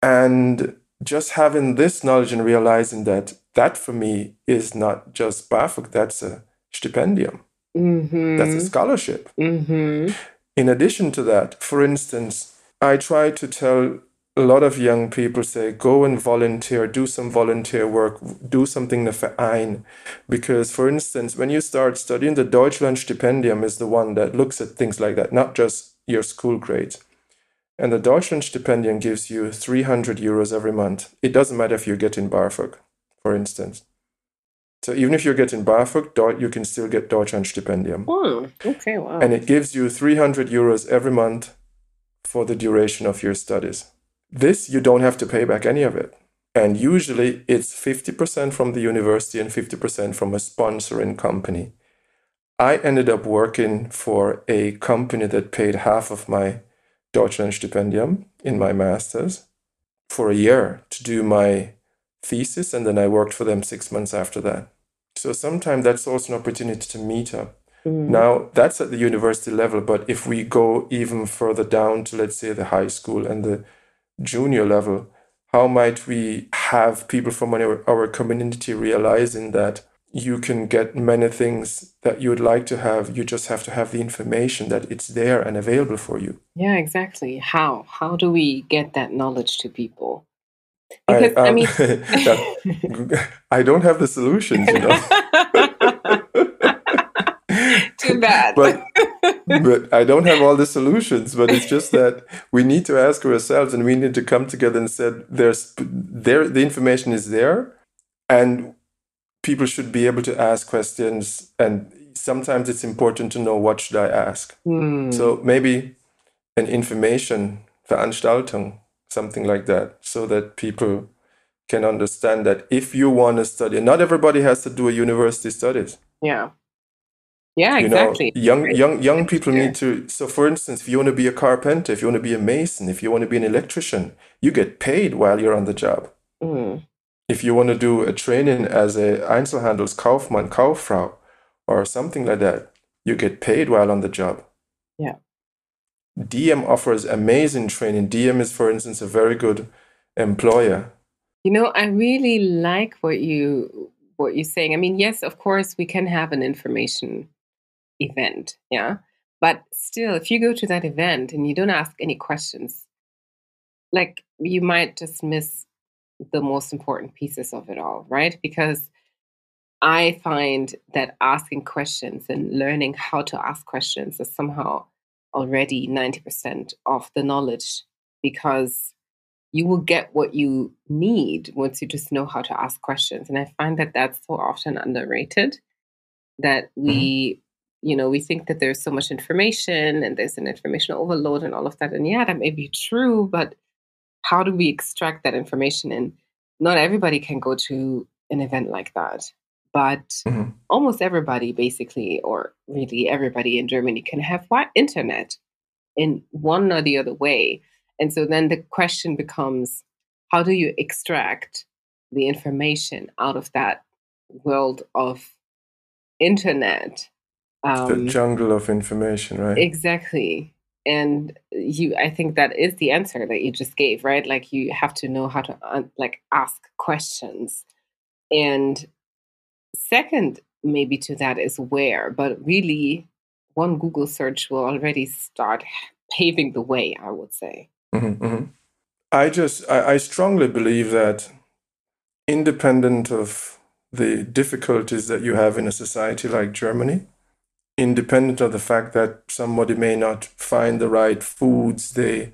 And just having this knowledge and realizing that that for me is not just BAföG, that's a stipendium. Mm-hmm. That's a scholarship. Mm-hmm. In addition to that, for instance, I try to tell a lot of young people say go and volunteer do some volunteer work do something in the verein because for instance when you start studying the deutschland stipendium is the one that looks at things like that not just your school grades and the deutschland stipendium gives you 300 euros every month it doesn't matter if you're getting BAföG for instance so even if you're getting BAföG, you can still get Deutschland Stipendium. Oh, okay, wow. And it gives you 300 euros every month for the duration of your studies. This, you don't have to pay back any of it. And usually it's 50% from the university and 50% from a sponsoring company. I ended up working for a company that paid half of my Deutschland Stipendium in my master's for a year to do my thesis, and then I worked for them six months after that. So sometimes that's also an opportunity to meet up. Mm. Now, that's at the university level, but if we go even further down to, let's say, the high school and the junior level, how might we have people from our, our community realizing that you can get many things that you would like to have you just have to have the information that it's there and available for you? Yeah exactly. How? How do we get that knowledge to people? Because i, um, I mean [LAUGHS] [LAUGHS] i don't have the solutions you know [LAUGHS] too bad but but I don't have all the solutions. But it's just that we need to ask ourselves, and we need to come together and said, "There's there. The information is there, and people should be able to ask questions. And sometimes it's important to know what should I ask. Mm. So maybe an information Veranstaltung, something like that, so that people can understand that if you want to study, not everybody has to do a university studies. Yeah. Yeah, exactly. You know, young young young people need to. So, for instance, if you want to be a carpenter, if you want to be a mason, if you want to be an electrician, you get paid while you're on the job. Mm. If you want to do a training as a Einzelhandelskaufmann, Kauffrau, or something like that, you get paid while on the job. Yeah. DM offers amazing training. DM is, for instance, a very good employer. You know, I really like what you what you're saying. I mean, yes, of course, we can have an information event. Yeah. But still, if you go to that event and you don't ask any questions, like you might just miss the most important pieces of it all, right? Because I find that asking questions and learning how to ask questions is somehow already 90% of the knowledge because you will get what you need once you just know how to ask questions. And I find that that's so often underrated that mm-hmm. we. You know, we think that there's so much information and there's an information overload and all of that. And yeah, that may be true, but how do we extract that information? And not everybody can go to an event like that but mm-hmm. almost everybody basically or really everybody in germany can have internet in one or the other way and so then the question becomes how do you extract the information out of that world of internet um, the jungle of information right? exactly. And you i think that is the answer that you just gave right? Like you have to know how to uh, like ask questions. And second maybe to that is where but really one google search will already start [LAUGHS] paving the way i would say. Mm-hmm, mm-hmm. i just I, I strongly believe that independent of the difficulties that you have in a society like germany independent of the fact that somebody may not find the right foods they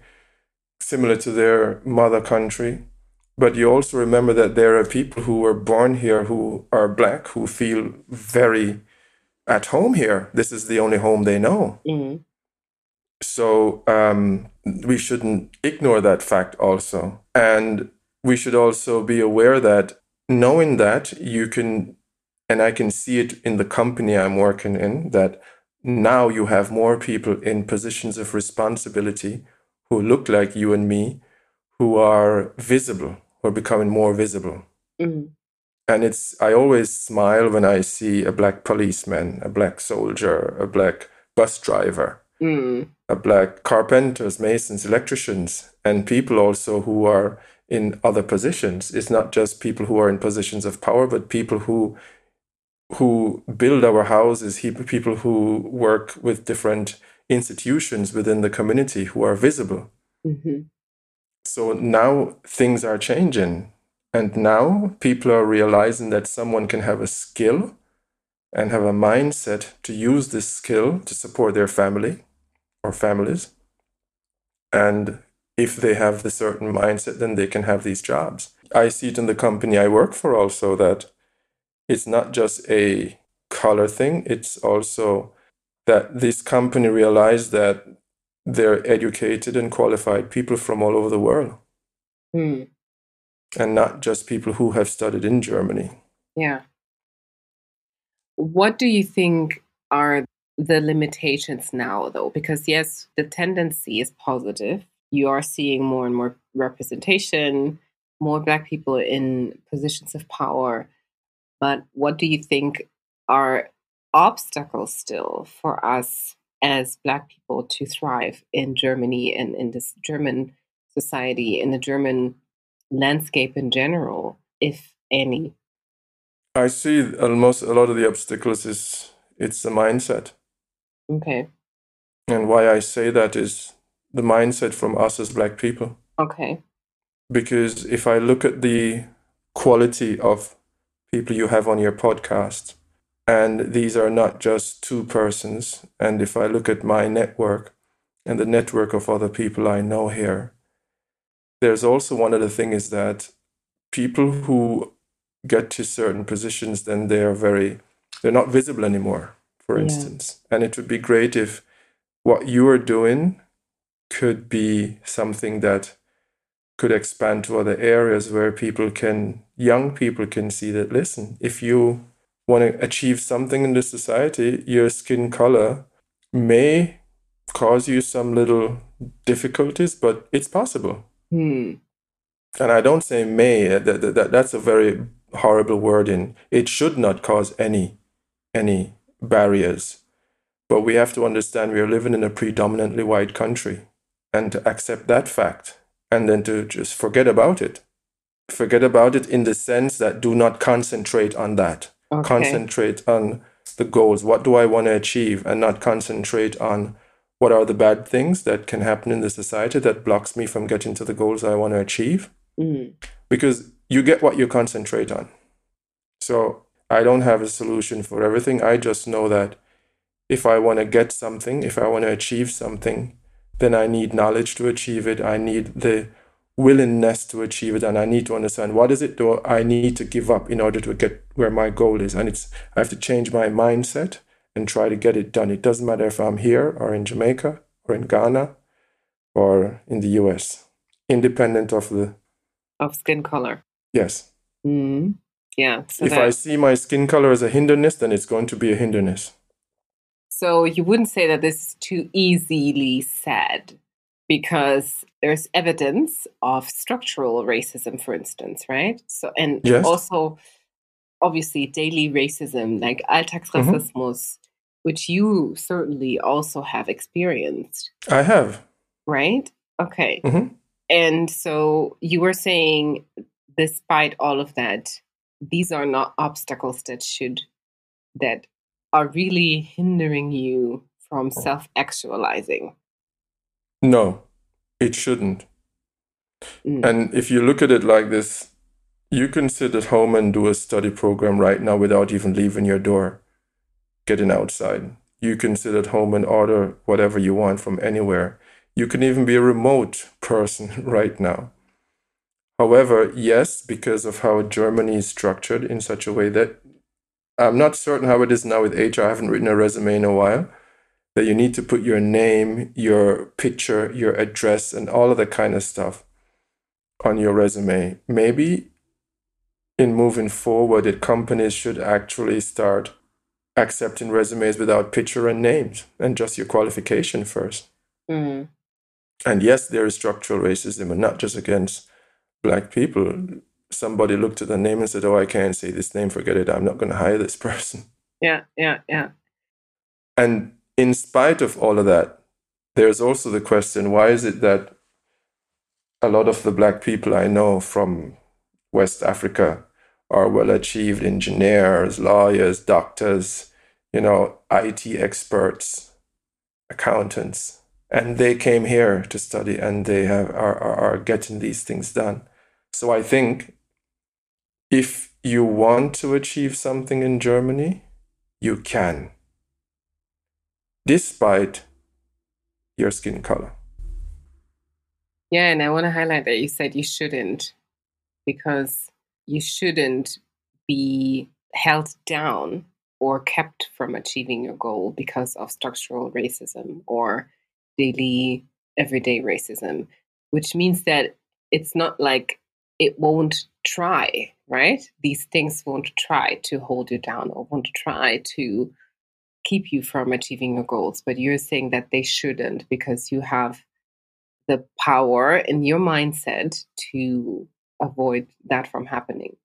similar to their mother country. But you also remember that there are people who were born here who are black who feel very at home here. This is the only home they know. Mm-hmm. so um, we shouldn't ignore that fact also. And we should also be aware that knowing that you can and I can see it in the company I'm working in that now you have more people in positions of responsibility who look like you and me, who are visible, who are becoming more visible. Mm-hmm. And it's, I always smile when I see a black policeman, a black soldier, a black bus driver, mm. a black carpenters, masons, electricians, and people also who are in other positions. It's not just people who are in positions of power, but people who who build our houses, people who work with different institutions within the community who are visible. Mm-hmm. So now things are changing. And now people are realizing that someone can have a skill and have a mindset to use this skill to support their family or families. And if they have the certain mindset, then they can have these jobs. I see it in the company I work for also that it's not just a color thing, it's also that this company realized that they're educated and qualified people from all over the world. Hmm. And not just people who have studied in Germany. Yeah. What do you think are the limitations now, though? Because, yes, the tendency is positive. You are seeing more and more representation, more Black people in positions of power. But what do you think are obstacles still for us as Black people to thrive in Germany and in this German society, in the German landscape in general, if any? I see almost a lot of the obstacles is it's the mindset. Okay. And why I say that is the mindset from us as black people. Okay. Because if I look at the quality of people you have on your podcast. And these are not just two persons. And if I look at my network and the network of other people I know here, there's also one other thing is that people who get to certain positions, then they are very, they're not visible anymore, for yeah. instance. And it would be great if what you are doing could be something that could expand to other areas where people can, young people can see that, listen, if you want to achieve something in this society, your skin color may cause you some little difficulties, but it's possible. Hmm. And I don't say may, uh, that, that, that's a very horrible word in it should not cause any any barriers. But we have to understand we are living in a predominantly white country and to accept that fact and then to just forget about it. Forget about it in the sense that do not concentrate on that. Okay. Concentrate on the goals. What do I want to achieve? And not concentrate on what are the bad things that can happen in the society that blocks me from getting to the goals I want to achieve. Mm. Because you get what you concentrate on. So I don't have a solution for everything. I just know that if I want to get something, if I want to achieve something, then I need knowledge to achieve it. I need the willingness to achieve it and I need to understand what is it do I need to give up in order to get where my goal is. And it's I have to change my mindset and try to get it done. It doesn't matter if I'm here or in Jamaica or in Ghana or in the US, independent of the of skin color. Yes. Mm-hmm. Yeah. So if that, I see my skin color as a hindrance, then it's going to be a hindrance. So you wouldn't say that this is too easily said because there's evidence of structural racism, for instance, right? So and Yes. also obviously daily racism, like Alltagsrassismus, which you certainly also have experienced, I have. right? Okay. Mhm. And so you were saying, despite all of that, these are not obstacles that should, that are really hindering you from self actualizing. No, it shouldn't. Mm. And if you look at it like this, you can sit at home and do a study program right now without even leaving your door, getting outside. You can sit at home and order whatever you want from anywhere. You can even be a remote person [LAUGHS] right now. However, yes, because of how Germany is structured in such a way that I'm not certain how it is now with HR. I haven't written a resume in a while. That you need to put your name, your picture, your address, and all of that kind of stuff on your resume. Maybe in moving forward, that companies should actually start accepting resumes without picture and names and just your qualification first. Mm. And yes, there is structural racism, and not just against black people. Somebody looked at the name and said, "Oh, I can't say this name. Forget it. I'm not going to hire this [LAUGHS] person." Yeah, yeah, yeah. And in spite of all of that, there's also the question: Why is it that a lot of the black people I know from West Africa are well-achieved engineers, lawyers, doctors, you know, IT experts, accountants, and they came here to study and they have are, are, are getting these things done. So I think if you want to achieve something in Germany, you can, despite your skin color. Yeah, and I want to highlight that you said you shouldn't, because you shouldn't be held down or kept from achieving your goal because of structural racism or daily, everyday racism, which means that it's not like it won't try, right? These things won't try to hold you down or won't try to keep you from achieving your goals. But you're saying that they shouldn't because you have the power in your mindset to avoid that from happening.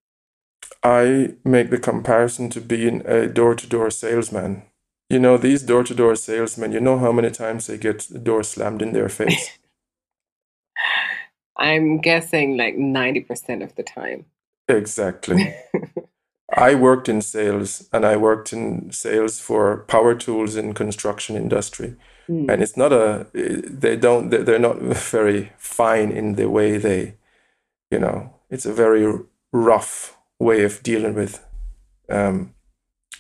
I make the comparison to being a door to door salesman. You know, these door to door salesmen, you know how many times they get the door slammed in their face? [LAUGHS] I'm guessing like 90% of the time. Exactly. [LAUGHS] I worked in sales and I worked in sales for power tools in construction industry. Mm. And it's not a, they don't, they're they're not very fine in the way they, you know, it's a very rough way of dealing with um,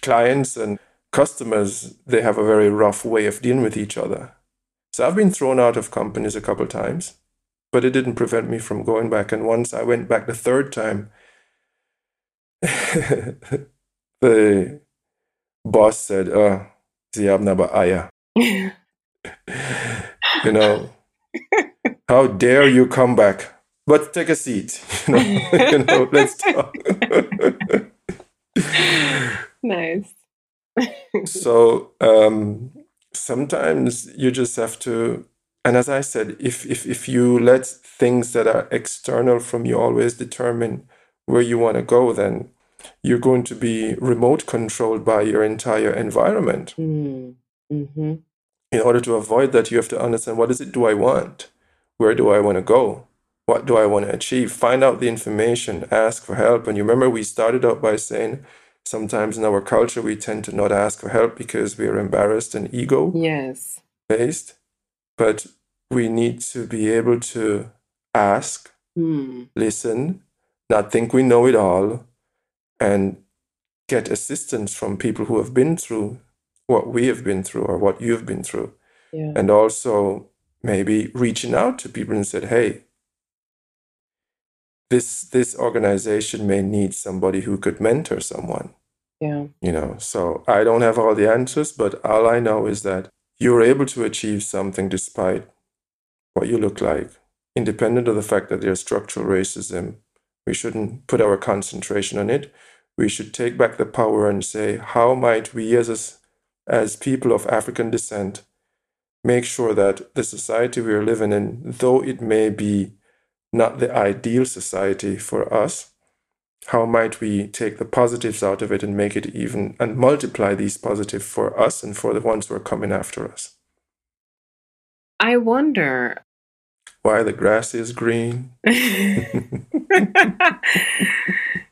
clients and customers. They have a very rough way of dealing with each other. So I've been thrown out of companies a couple times, but it didn't prevent me from going back. And once I went back the third time, [LAUGHS] the boss said, "Oh, Sie haben aber Eier." You know, how dare you come back? But take a seat. [LAUGHS] You know, [LAUGHS] you know let's talk. nice. so um, sometimes you just have to and as i said if, if if you let things that are external from you always determine where you want to go then you're going to be remote controlled by your entire environment Mm. hmm in order to avoid that you have to understand what is it do i want where do i want to go what do i want to achieve find out the information ask for help and you remember we started out by saying sometimes in our culture we tend to not ask for help because we are embarrassed and ego Yes. based. But we need to be able to ask, Hmm. listen, not think we know it all, and get assistance from people who have been through what we have been through or what you've been through. Yeah. And also maybe reaching out to people and said, hey, this this organization may need somebody who could mentor someone Yeah. you know so i don't have all the answers but all i know is that you're able to achieve something despite what you look like independent of the fact that there's structural racism we shouldn't put our concentration on it we should take back the power and say how might we as as, people of african descent make sure that the society we are living in though it may be not the ideal society for us how might we take the positives out of it and make it even and multiply these positives for us and for the ones who are coming after us I wonder. Why the grass is green [LAUGHS]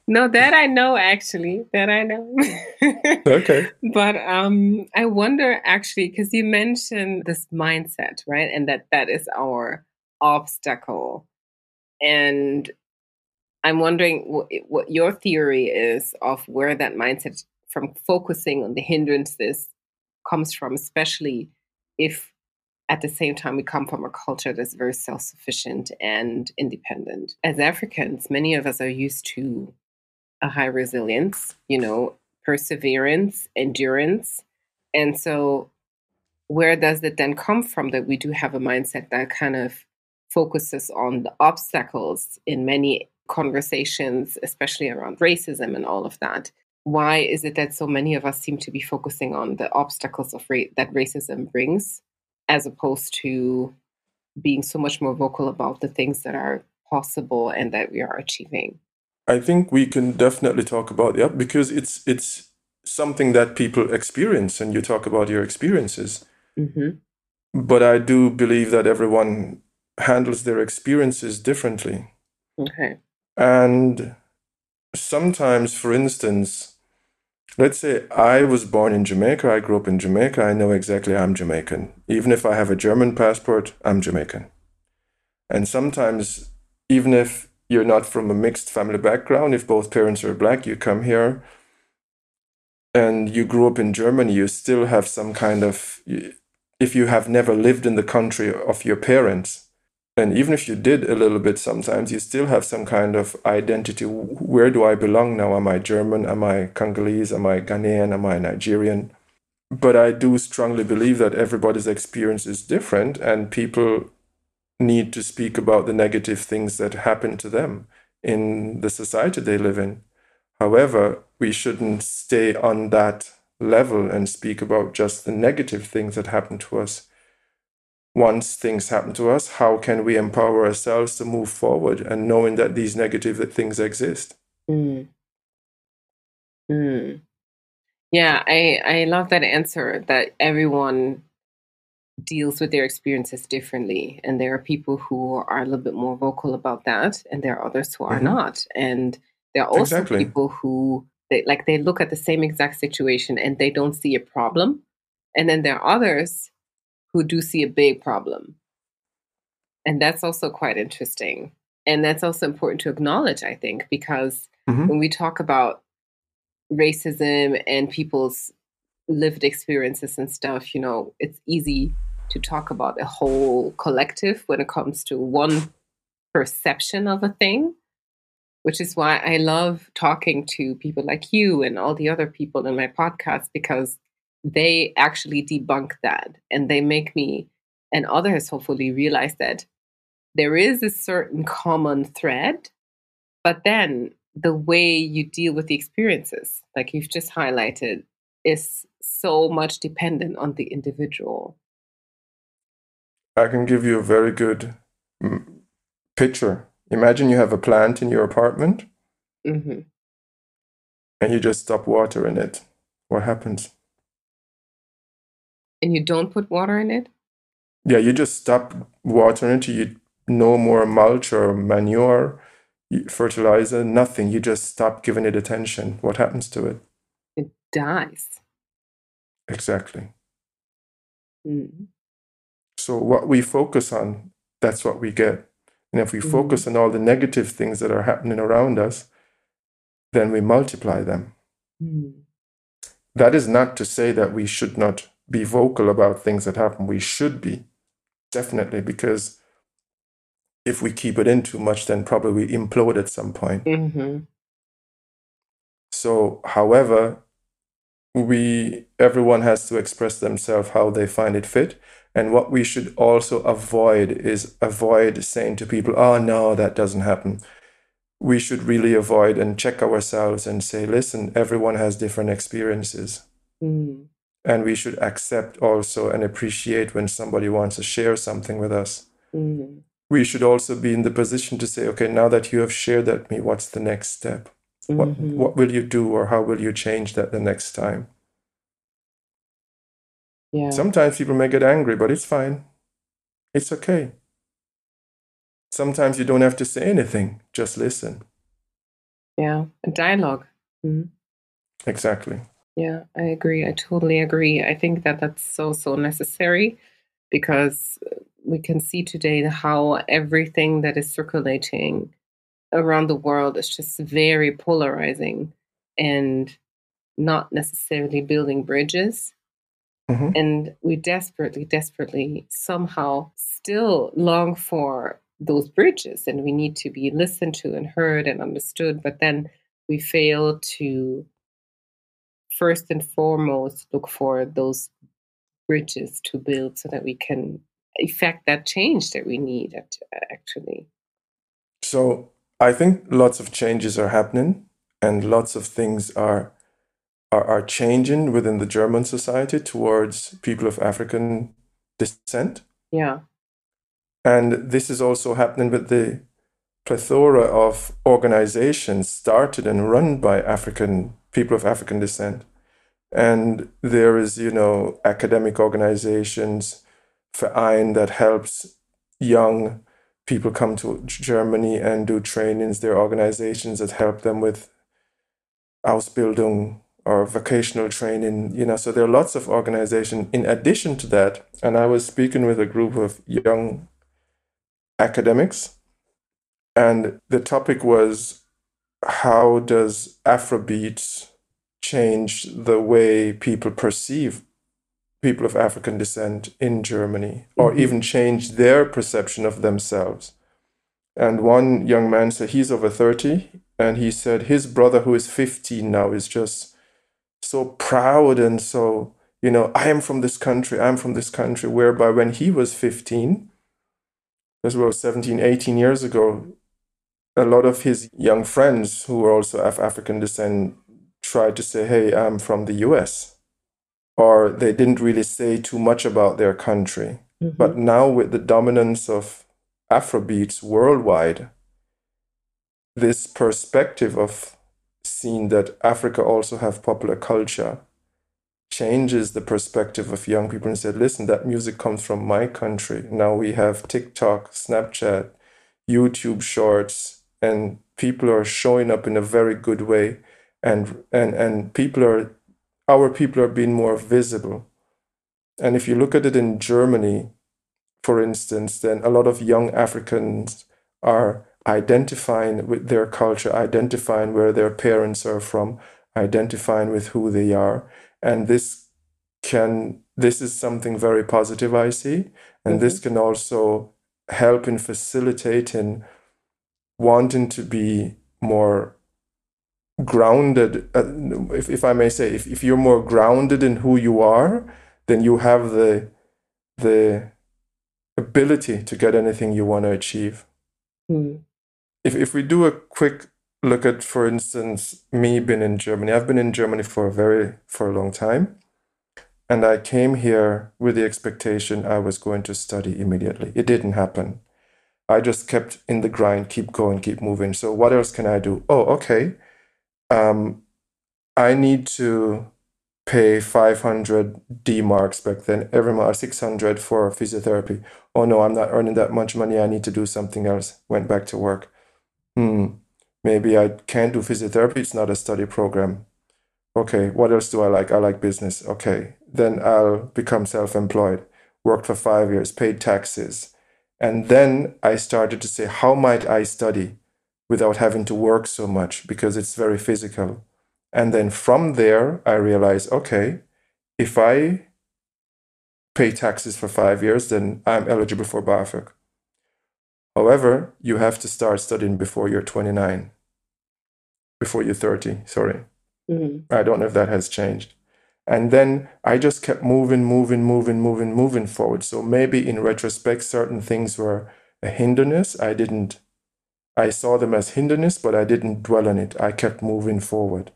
no, that I know actually. That I know. [LAUGHS] okay but um I wonder actually because you mentioned this mindset, right? And that that is our obstacle. And I'm wondering what, what your theory is of where that mindset from focusing on the hindrances comes from, especially if at the same time we come from a culture that's very self-sufficient and independent. As Africans, many of us are used to a high resilience, you know, perseverance, endurance. And so where does it then come from that we do have a mindset that kind of focuses on the obstacles in many conversations, especially around racism and all of that. Why is it that so many of us seem to be focusing on the obstacles of ra- that racism brings, as opposed to being so much more vocal about the things that are possible and that we are achieving? i think we can definitely talk about that because it's it's something that people experience and you talk about your experiences Mm-hmm. but i do believe that everyone handles their experiences differently Okay. And sometimes, for instance, let's say I was born in Jamaica, I grew up in Jamaica, I know exactly I'm Jamaican. Even if I have a German passport, I'm Jamaican. And sometimes, even if you're not from a mixed family background, if both parents are black, you come here and you grew up in Germany, you still have some kind of, if you have never lived in the country of your parents, and even if you did a little bit sometimes, you still have some kind of identity. Where do I belong now? Am I German? Am I Congolese? Am I Ghanaian? Am I Nigerian? But I do strongly believe that everybody's experience is different, and people need to speak about the negative things that happen to them in the society they live in. However, we shouldn't stay on that level and speak about just the negative things that happen to us once things happen to us, how can we empower ourselves to move forward and knowing that these negative things exist? Mm. Mm. Yeah, I, I love that answer that everyone deals with their experiences differently. And there are people who are a little bit more vocal about that, and there are others who are Mhm. not. And there are also Exactly. people who they like they look at the same exact situation and they don't see a problem. And then there are others who do see a big problem. And that's also quite interesting. And that's also important to acknowledge, I think, because Mhm. when we talk about racism and people's lived experiences and stuff, you know, it's easy to talk about a whole collective when it comes to one perception of a thing, which is why I love talking to people like you and all the other people in my podcast because they actually debunk that and they make me and others hopefully realize that there is a certain common thread, but then the way you deal with the experiences, like you've just highlighted, is so much dependent on the individual. I can give you a very good picture. Imagine you have a plant in your apartment hmm and you just stop watering it. What happens? And you don't put water in it? Yeah, you just stop watering it. You no more mulch or manure, fertilizer, nothing. You just stop giving it attention. What happens to it? It dies. Exactly. Mm. So what we focus on, that's what we get. And if we Mhm. focus on all the negative things that are happening around us, then we multiply them. Mm. That is not to say that we should not be vocal about things that happen. We should be, definitely, because if we keep it in too much, then probably we implode at some point. hmm So, however, we everyone has to express themselves how they find it fit. And what we should also avoid is avoid saying to people, "Oh no, that doesn't happen." We should really avoid and check ourselves and say, "Listen, everyone has different experiences." Mm. And we should accept also and appreciate when somebody wants to share something with us. Mm. We should also be in the position to say, okay, now that you have shared that with me, what's the next step? What, Mhm. what will you do or how will you change that the next time? Yeah. Sometimes people may get angry, but it's fine. It's okay. Sometimes you don't have to say anything, just listen. yeah. A dialogue. Mhm. Exactly. Yeah, I agree. I totally agree. I think that that's so, so necessary because we can see today how everything that is circulating around the world is just very polarizing and not necessarily building bridges. Mhm. And we desperately, desperately somehow still long for those bridges and we need to be listened to and heard and understood. But then we fail to first and foremost look for those bridges to build so that we can effect that change that we need actually. So I think lots of changes are happening and lots of things are are, are changing within the German society towards people of African descent. Yeah. And this is also happening with the plethora of organizations started and run by African people of African descent. And there is, you know, academic organizations, Verein that helps young people come to Germany and do trainings. There are organizations that help them with Ausbildung or vocational training, you know, so there are lots of organizations in addition to that. And I was speaking with a group of young academics, and the topic was how does Afrobeats change the way people perceive people of African descent in Germany, or Mhm. even change their perception of themselves? And one young man said he's over 30, and he said his brother, who is 15 now, is just so proud and so, you know, I am from this country, I'm from this country. Whereby when he was 15, as well 17, 18 years ago, a lot of his young friends who were also of African descent tried to say, hey, I'm from the US. Or they didn't really say too much about their country. Mm-hmm. But now, with the dominance of Afrobeats worldwide, this perspective of seeing that Africa also have popular culture changes the perspective of young people and said, listen, that music comes from my country. Now we have TikTok, Snapchat, YouTube shorts, and people are showing up in a very good way. And and and people are our people are being more visible. And if you look at it in Germany, for instance, then a lot of young Africans are identifying with their culture, identifying where their parents are from, identifying with who they are. And this can this is something very positive I see. And this mm-hmm. can also help in facilitating wanting to be more grounded uh, if, if i may say if, if you're more grounded in who you are then you have the the ability to get anything you want to achieve. Mm. if, if we do a quick look at for instance me being in germany i've been in germany for a very for a long time and i came here with the expectation i was going to study immediately. It didn't happen. I just kept in the grind keep going keep moving. So what else can i do? Oh okay um, I need to pay 500 D marks back then, every month, 600 for physiotherapy. Oh no, I'm not earning that much money. I need to do something else. Went back to work. Hmm, maybe I can't do physiotherapy. It's not a study program. Okay, what else do I like? I like business. Okay, then I'll become self employed, worked for five years, paid taxes. And then I started to say, how might I study without having to work so much because it's very physical? And then from there, I realized, okay, if I pay taxes for five years, then I'm eligible for BAföG. However, you have to start studying before you're 29, before you're 30, sorry. Mm-hmm. I don't know if that has changed. And then I just kept moving, moving, moving, moving, moving forward. So maybe in retrospect, certain things were a hindrance. I didn't, I saw them as hindrance, but I didn't dwell on it. I kept moving forward.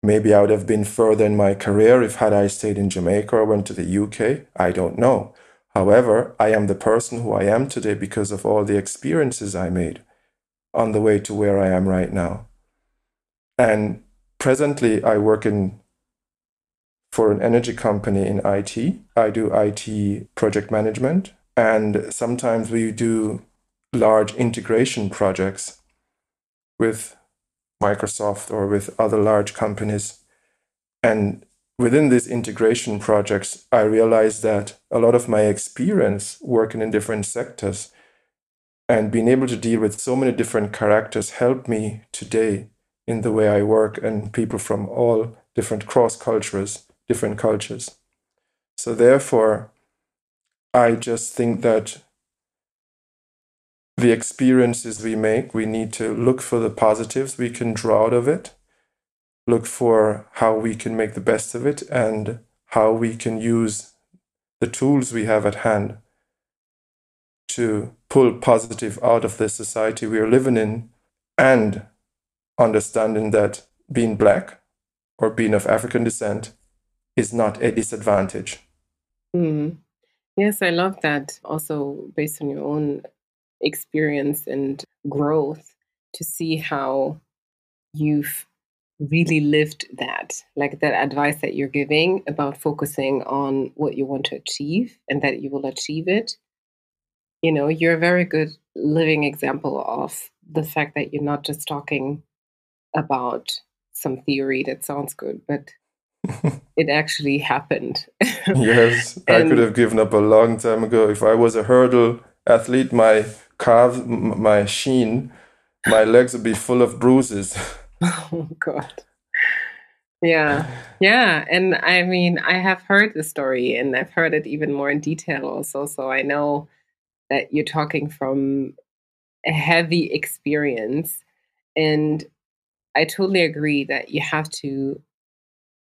Maybe I would have been further in my career if had I stayed in Jamaica or went to the UK. I don't know. However, I am the person who I am today because of all the experiences I made on the way to where I am right now. And presently, I work in for an energy company in IT. I do IT project management, and sometimes we do large integration projects with Microsoft or with other large companies. And within these integration projects, I realized that a lot of my experience working in different sectors and being able to deal with so many different characters helped me today in the way I work and people from all different cross cultures, different cultures. So, therefore, I just think that the experiences we make, we need to look for the positives we can draw out of it, look for how we can make the best of it, and how we can use the tools we have at hand to pull positive out of the society we are living in and understanding that being black or being of African descent is not a disadvantage. Mm. Yes, I love that. Also, based on your own experience and growth to see how you've really lived that like that advice that you're giving about focusing on what you want to achieve and that you will achieve it. You know you're a very good living example of the fact that you're not just talking about some theory that sounds good but [LAUGHS] it actually happened. [LAUGHS] Yes i could have given up a long time ago. If i was a hurdle athlete my carve my sheen, my legs would be full of bruises. [LAUGHS] oh God. Yeah, yeah, and I mean, I have heard the story, and I've heard it even more in detail also. So I know that you're talking from a heavy experience, and I totally agree that you have to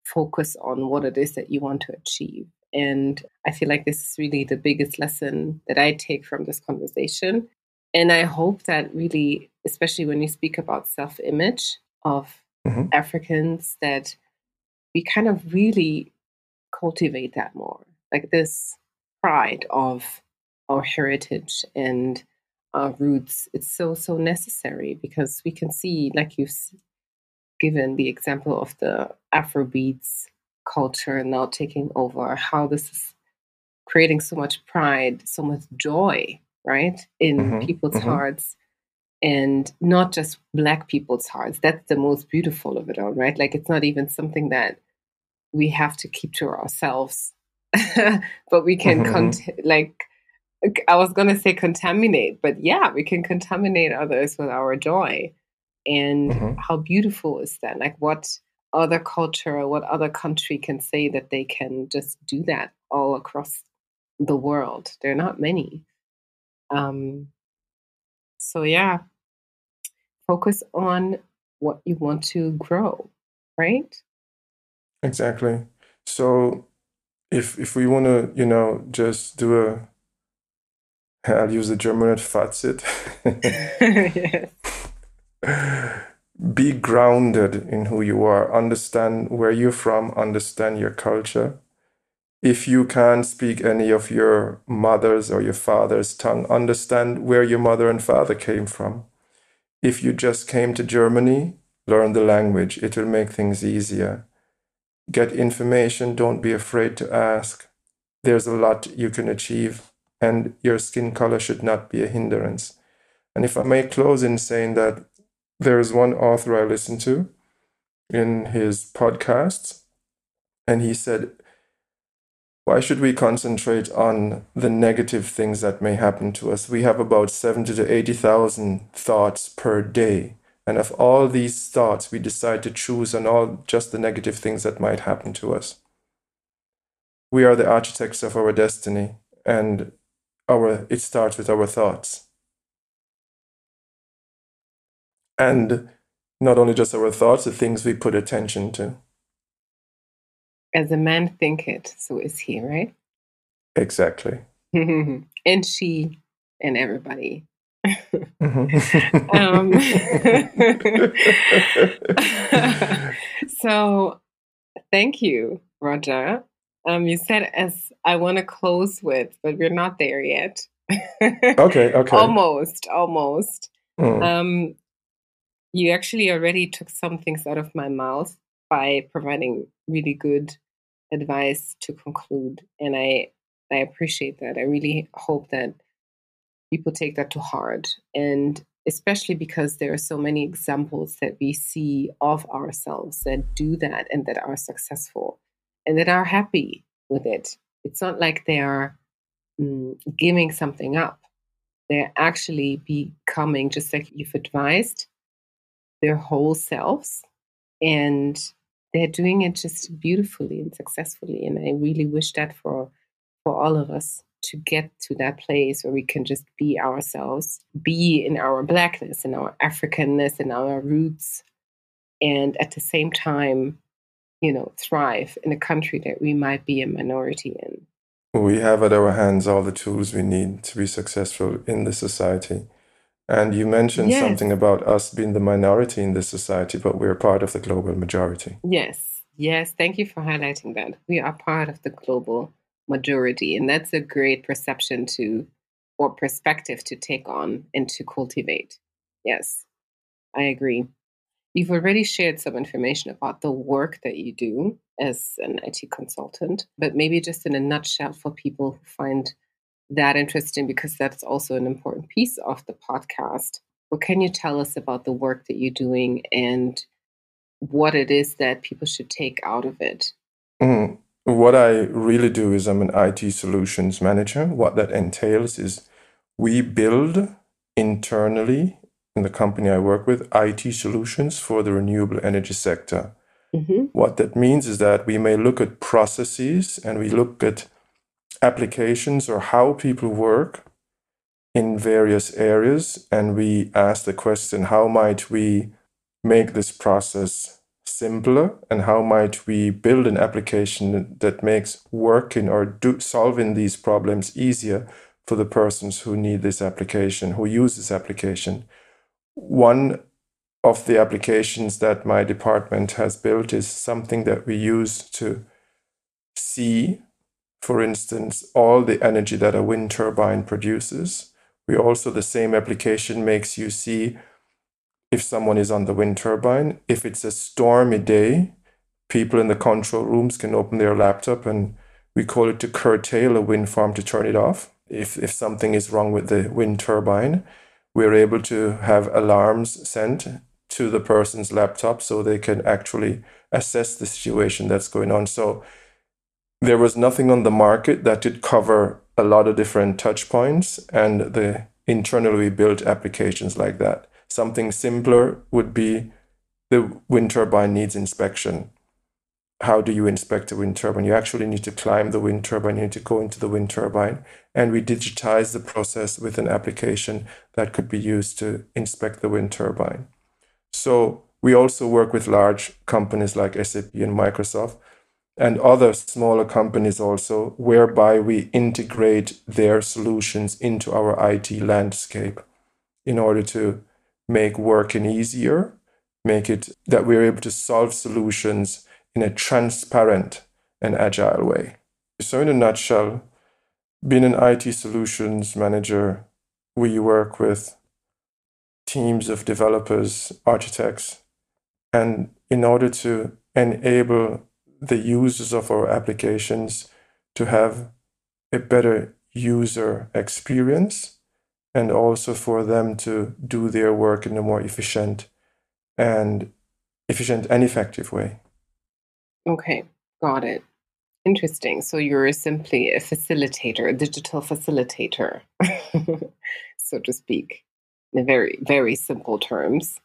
focus on what it is that you want to achieve. And I feel like this is really the biggest lesson that I take from this conversation. And I hope that really, especially when you speak about self image of mm-hmm. Africans, that we kind of really cultivate that more. Like this pride of our heritage and our roots. It's so, so necessary because we can see, like you've given the example of the Afrobeats culture now taking over, how this is creating so much pride, so much joy, right, in mm-hmm. people's mm-hmm. hearts. And not just Black people's hearts. That's the most beautiful of it all, right? Like, it's not even something that we have to keep to ourselves, [LAUGHS] but we can, mm-hmm. cont- like, I was going to say contaminate, but yeah, we can contaminate others with our joy. And mm-hmm. how beautiful is that? Like, what other culture or what other country can say that they can just do that all across the world. There are not many. Um, so, yeah, focus on what you want to grow, right? Exactly. So, if if we want to, you know, just do a, I'll use the German word Fazit. [LAUGHS] yes [LAUGHS] [LAUGHS] be grounded in who you are, understand where you're from, understand your culture. If you can't speak any of your mother's or your father's tongue, understand where your mother and father came from. If you just came to Germany, learn the language, it will make things easier. Get information, don't be afraid to ask. There's a lot you can achieve, and your skin color should not be a hindrance. And if I may close in saying that there is one author I listen to, in his podcasts, and he said, Why should we concentrate on the negative things that may happen to us? We have about 70 to 80,000 thoughts per day. And of all these thoughts, we decide to choose on all just the negative things that might happen to us. We are the architects of our destiny, and our it starts with our thoughts. And not only just our thoughts, the things we put attention to. As a man thinketh, so is he, right? Exactly. [LAUGHS] and she and everybody. Mhm. um, [LAUGHS] [LAUGHS] so, thank you, Roger. Um, you said as I want to close with, but we're not there yet. okay, okay. almost, almost. Mm. Um, you actually already took some things out of my mouth by providing really good advice to conclude, and I I appreciate that. I really hope that people take that to heart, and especially because there are so many examples that we see of ourselves that do that and that are successful and that are happy with it. It's not like they are mm, giving something up. They're actually becoming, just like you've advised, their whole selves. And they're doing it just beautifully and successfully. And I really wish that for for all of us to get to that place where we can just be ourselves, be in our blackness, in our Africanness, in our roots, and at the same time you know, thrive in a country that we might be a minority in. We have at our hands all the tools we need to be successful in this society. And you mentioned Yes. something about us being the minority in this society, but we're part of the global majority. Yes, yes. Thank you for highlighting that. We are part of the global majority, and that's a great perception to or perspective to take on and to cultivate. Yes, I agree. You've already shared some information about the work that you do as an IT consultant, but maybe just in a nutshell for people who find that interesting, because that's also an important piece of the podcast. What can you tell us about the work that you're doing and what it is that people should take out of it? Mm. What I really do is I'm an IT solutions manager. What that entails is we build internally in the company I work with IT solutions for the renewable energy sector. hmm What that means is that we may look at processes and we look at applications or how people work in various areas, and we ask the question how might we make this process simpler and how might we build an application that makes working or do, solving these problems easier for the persons who need this application, who use this application. One of the applications that my department has built is something that we use to see, for instance, all the energy that a wind turbine produces. We also, the same application makes you see if someone is on the wind turbine. If it's a stormy day, people in the control rooms can open their laptop and we call it to curtail a wind farm to turn it off. If, if something is wrong with the wind turbine, we're able to have alarms sent to the person's laptop so they can actually assess the situation that's going on. So there was nothing on the market that did cover a lot of different touch points and the internally built applications like that. Something simpler would be the wind turbine needs inspection. How do you inspect a wind turbine? You actually need to climb the wind turbine, you need to go into the wind turbine. And we digitize the process with an application that could be used to inspect the wind turbine. So we also work with large companies like SAP and Microsoft and other smaller companies also, whereby we integrate their solutions into our IT landscape in order to make working easier, make it that we're able to solve solutions in a transparent and agile way. So, in a nutshell, being an IT solutions manager, we work with teams of developers, architects, and in order to enable the users of our applications to have a better user experience and also for them to do their work in a more efficient and efficient and effective way. Okay, got it. Interesting. So you're simply a facilitator, a digital facilitator, [LAUGHS] so to speak, in very, very simple terms.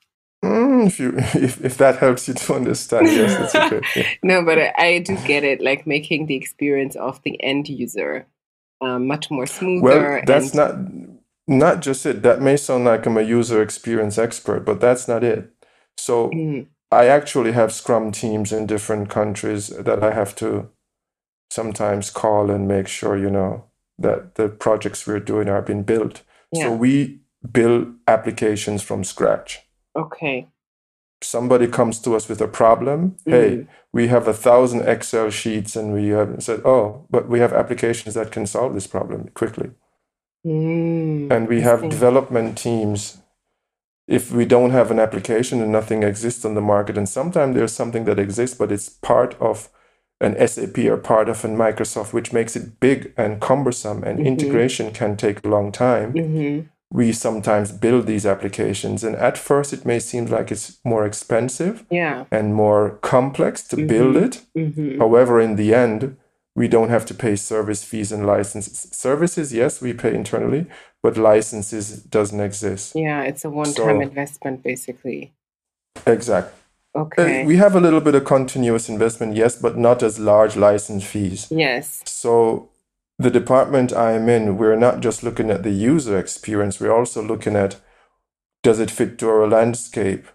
Mm, if you [LAUGHS] if, if that helps you to understand, yes, that's okay. [LAUGHS] Yeah. no, but I, I, do get it. Like making the experience of the end user um, much more smoother. Well, that's not not just it. That may sound like I'm a user experience expert, but that's not it. So mm. I actually have Scrum teams in different countries that I have to sometimes call and make sure you know that the projects we're doing are being built. Yeah. So we build applications from scratch. Okay. Somebody comes to us with a problem. Mm. Hey, we have a thousand Excel sheets, and we have said, "Oh, but we have applications that can solve this problem quickly." Mm. And we have development teams. If we don't have an application and nothing exists on the market, and sometimes there's something that exists, but it's part of an SAP or part of a Microsoft, which makes it big and cumbersome, and mm-hmm. integration can take a long time. Mm-hmm. We sometimes build these applications, and at first it may seem like it's more expensive yeah. and more complex to mm-hmm. build it. Mm-hmm. However, in the end, we don't have to pay service fees and licenses. Services, yes, we pay internally, but licenses doesn't exist. Yeah, it's a one-time so, investment, basically. Exactly. Okay. Uh, we have a little bit of continuous investment, yes, but not as large license fees. Yes. So the department I'm in, we're not just looking at the user experience, we're also looking at does it fit to our landscape?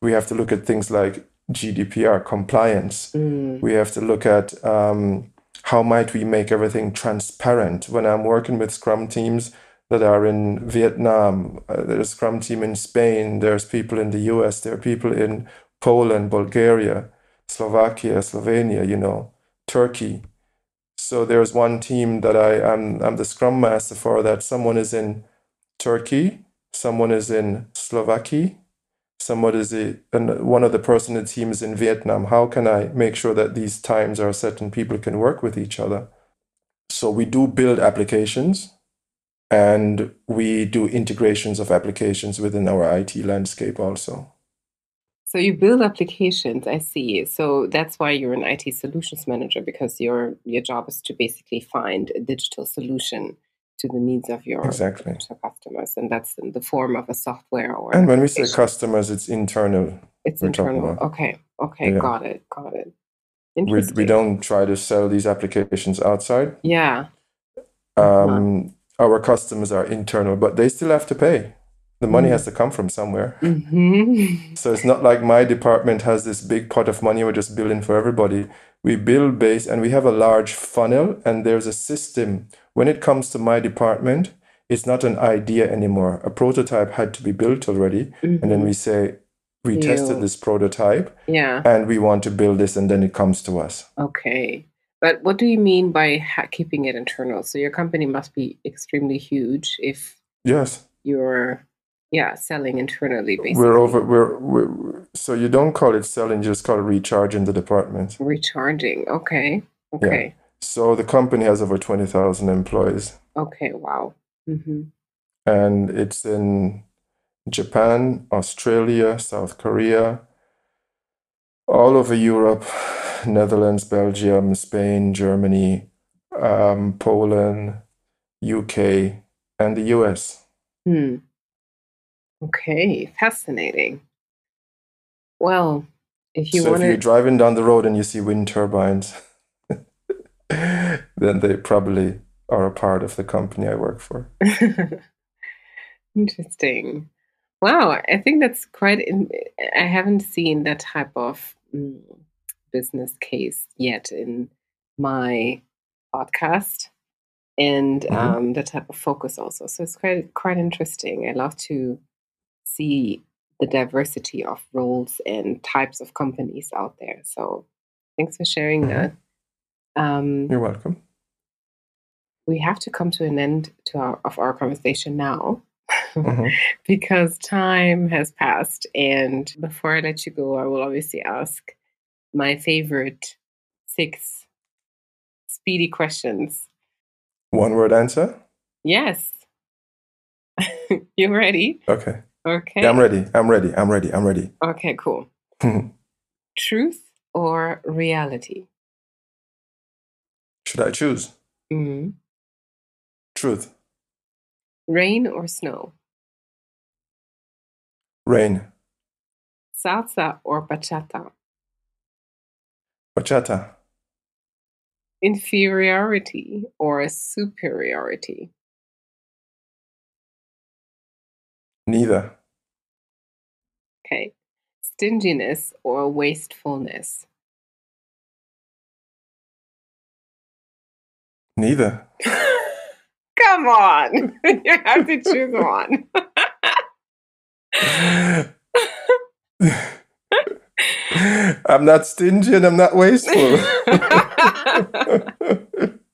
We have to look at things like GDPR compliance. Mm. We have to look at um, how might we make everything transparent. When I'm working with Scrum teams that are in Vietnam, uh, there's a Scrum team in Spain, there's people in the US, there are people in Poland, Bulgaria, Slovakia, Slovenia, you know, Turkey. So there's one team that I am I'm the scrum master for that someone is in Turkey, someone is in Slovakia, someone is in, and one of the person in the team is in Vietnam. How can I make sure that these times are set and people can work with each other? So we do build applications and we do integrations of applications within our IT landscape also. So you build applications, I see. So that's why you're an IT solutions manager because your your job is to basically find a digital solution to the needs of your exactly. customers, and that's in the form of a software or. And when we say customers, it's internal. It's internal. Okay. Okay. Yeah. Got it. Got it. We, we don't try to sell these applications outside. Yeah. Um, uh-huh. Our customers are internal, but they still have to pay the money has mm. to come from somewhere. Mm-hmm. So it's not like my department has this big pot of money we're just building for everybody. We build base and we have a large funnel and there's a system. When it comes to my department, it's not an idea anymore. A prototype had to be built already. Mm-hmm. And then we say, we tested this prototype. Yeah. And we want to build this and then it comes to us. Okay. But what do you mean by ha- keeping it internal? So your company must be extremely huge if yes you're yeah selling internally basically we're over we're, we're, so you don't call it selling you just call it recharging the department recharging okay okay yeah. so the company has over 20000 employees okay wow mm-hmm. and it's in japan australia south korea all over europe netherlands belgium spain germany um, poland uk and the us hmm. Okay, fascinating. Well, if you so want if you're driving down the road and you see wind turbines, [LAUGHS] then they probably are a part of the company I work for. [LAUGHS] Interesting. Wow, I think that's quite. In, I haven't seen that type of mm, business case yet in my podcast, and mm-hmm. um, the type of focus also. So it's quite quite interesting. I love to see the diversity of roles and types of companies out there. So thanks for sharing mm-hmm. that. Um, You're welcome. We have to come to an end to our, of our conversation now. Mm-hmm. [LAUGHS] because time has passed. And before I let you go, I will obviously ask my favorite six speedy questions. One word answer? Yes. [LAUGHS] you ready? Okay. Okay. Yeah, I'm ready. I'm ready. I'm ready. I'm ready. Okay, cool. [LAUGHS] Truth or reality? Should I choose? Mm. Truth. Rain or snow? Rain. Salsa or bachata? Bachata. Inferiority or superiority? Neither. Okay. Stinginess or wastefulness? Neither. [LAUGHS] Come on. you have to choose one. [LAUGHS] I'm not stingy and I'm not wasteful. [LAUGHS]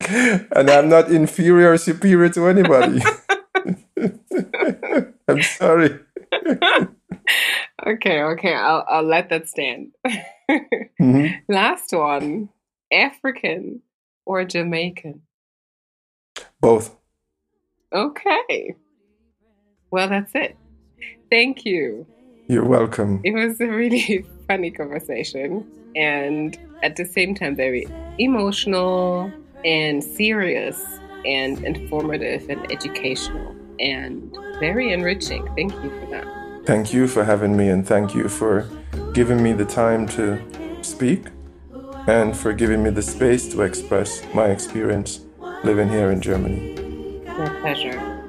and I'm not inferior or superior to anybody. I'm sorry. Okay, okay, I'll, I'll let that stand. [LAUGHS] Mhm. Last one African or Jamaican? Both. Okay. Well, that's it. Thank you. You're welcome. It was a really [LAUGHS] funny conversation and at the same time very emotional and serious and informative and educational and very enriching. Thank you for that. Thank you for having me and thank you for giving me the time to speak and for giving me the space to express my experience living here in Germany. My pleasure.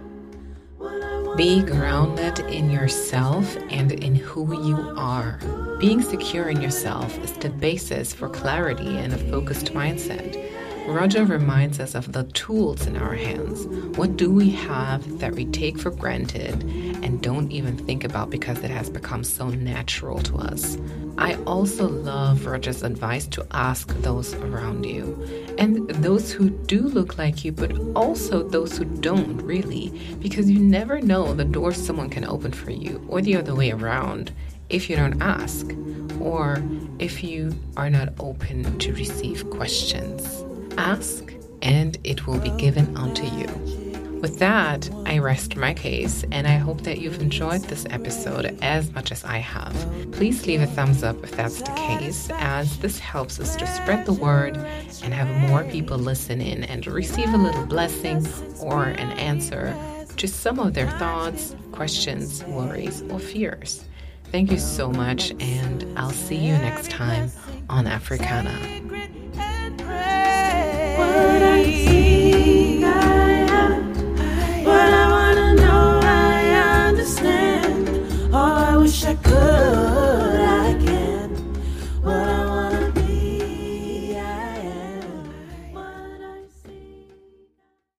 Be grounded in yourself and in who you are. Being secure in yourself is the basis for clarity and a focused mindset. Roger reminds us of the tools in our hands. What do we have that we take for granted and don't even think about because it has become so natural to us? I also love Roger's advice to ask those around you and those who do look like you, but also those who don't really, because you never know the door someone can open for you or the other way around if you don't ask or if you are not open to receive questions. Ask, and it will be given unto you. With that, I rest my case, and I hope that you've enjoyed this episode as much as I have. Please leave a thumbs up if that's the case, as this helps us to spread the word and have more people listen in and receive a little blessing or an answer to some of their thoughts, questions, worries, or fears. Thank you so much, and I'll see you next time on Africana. Oh, I wish I could.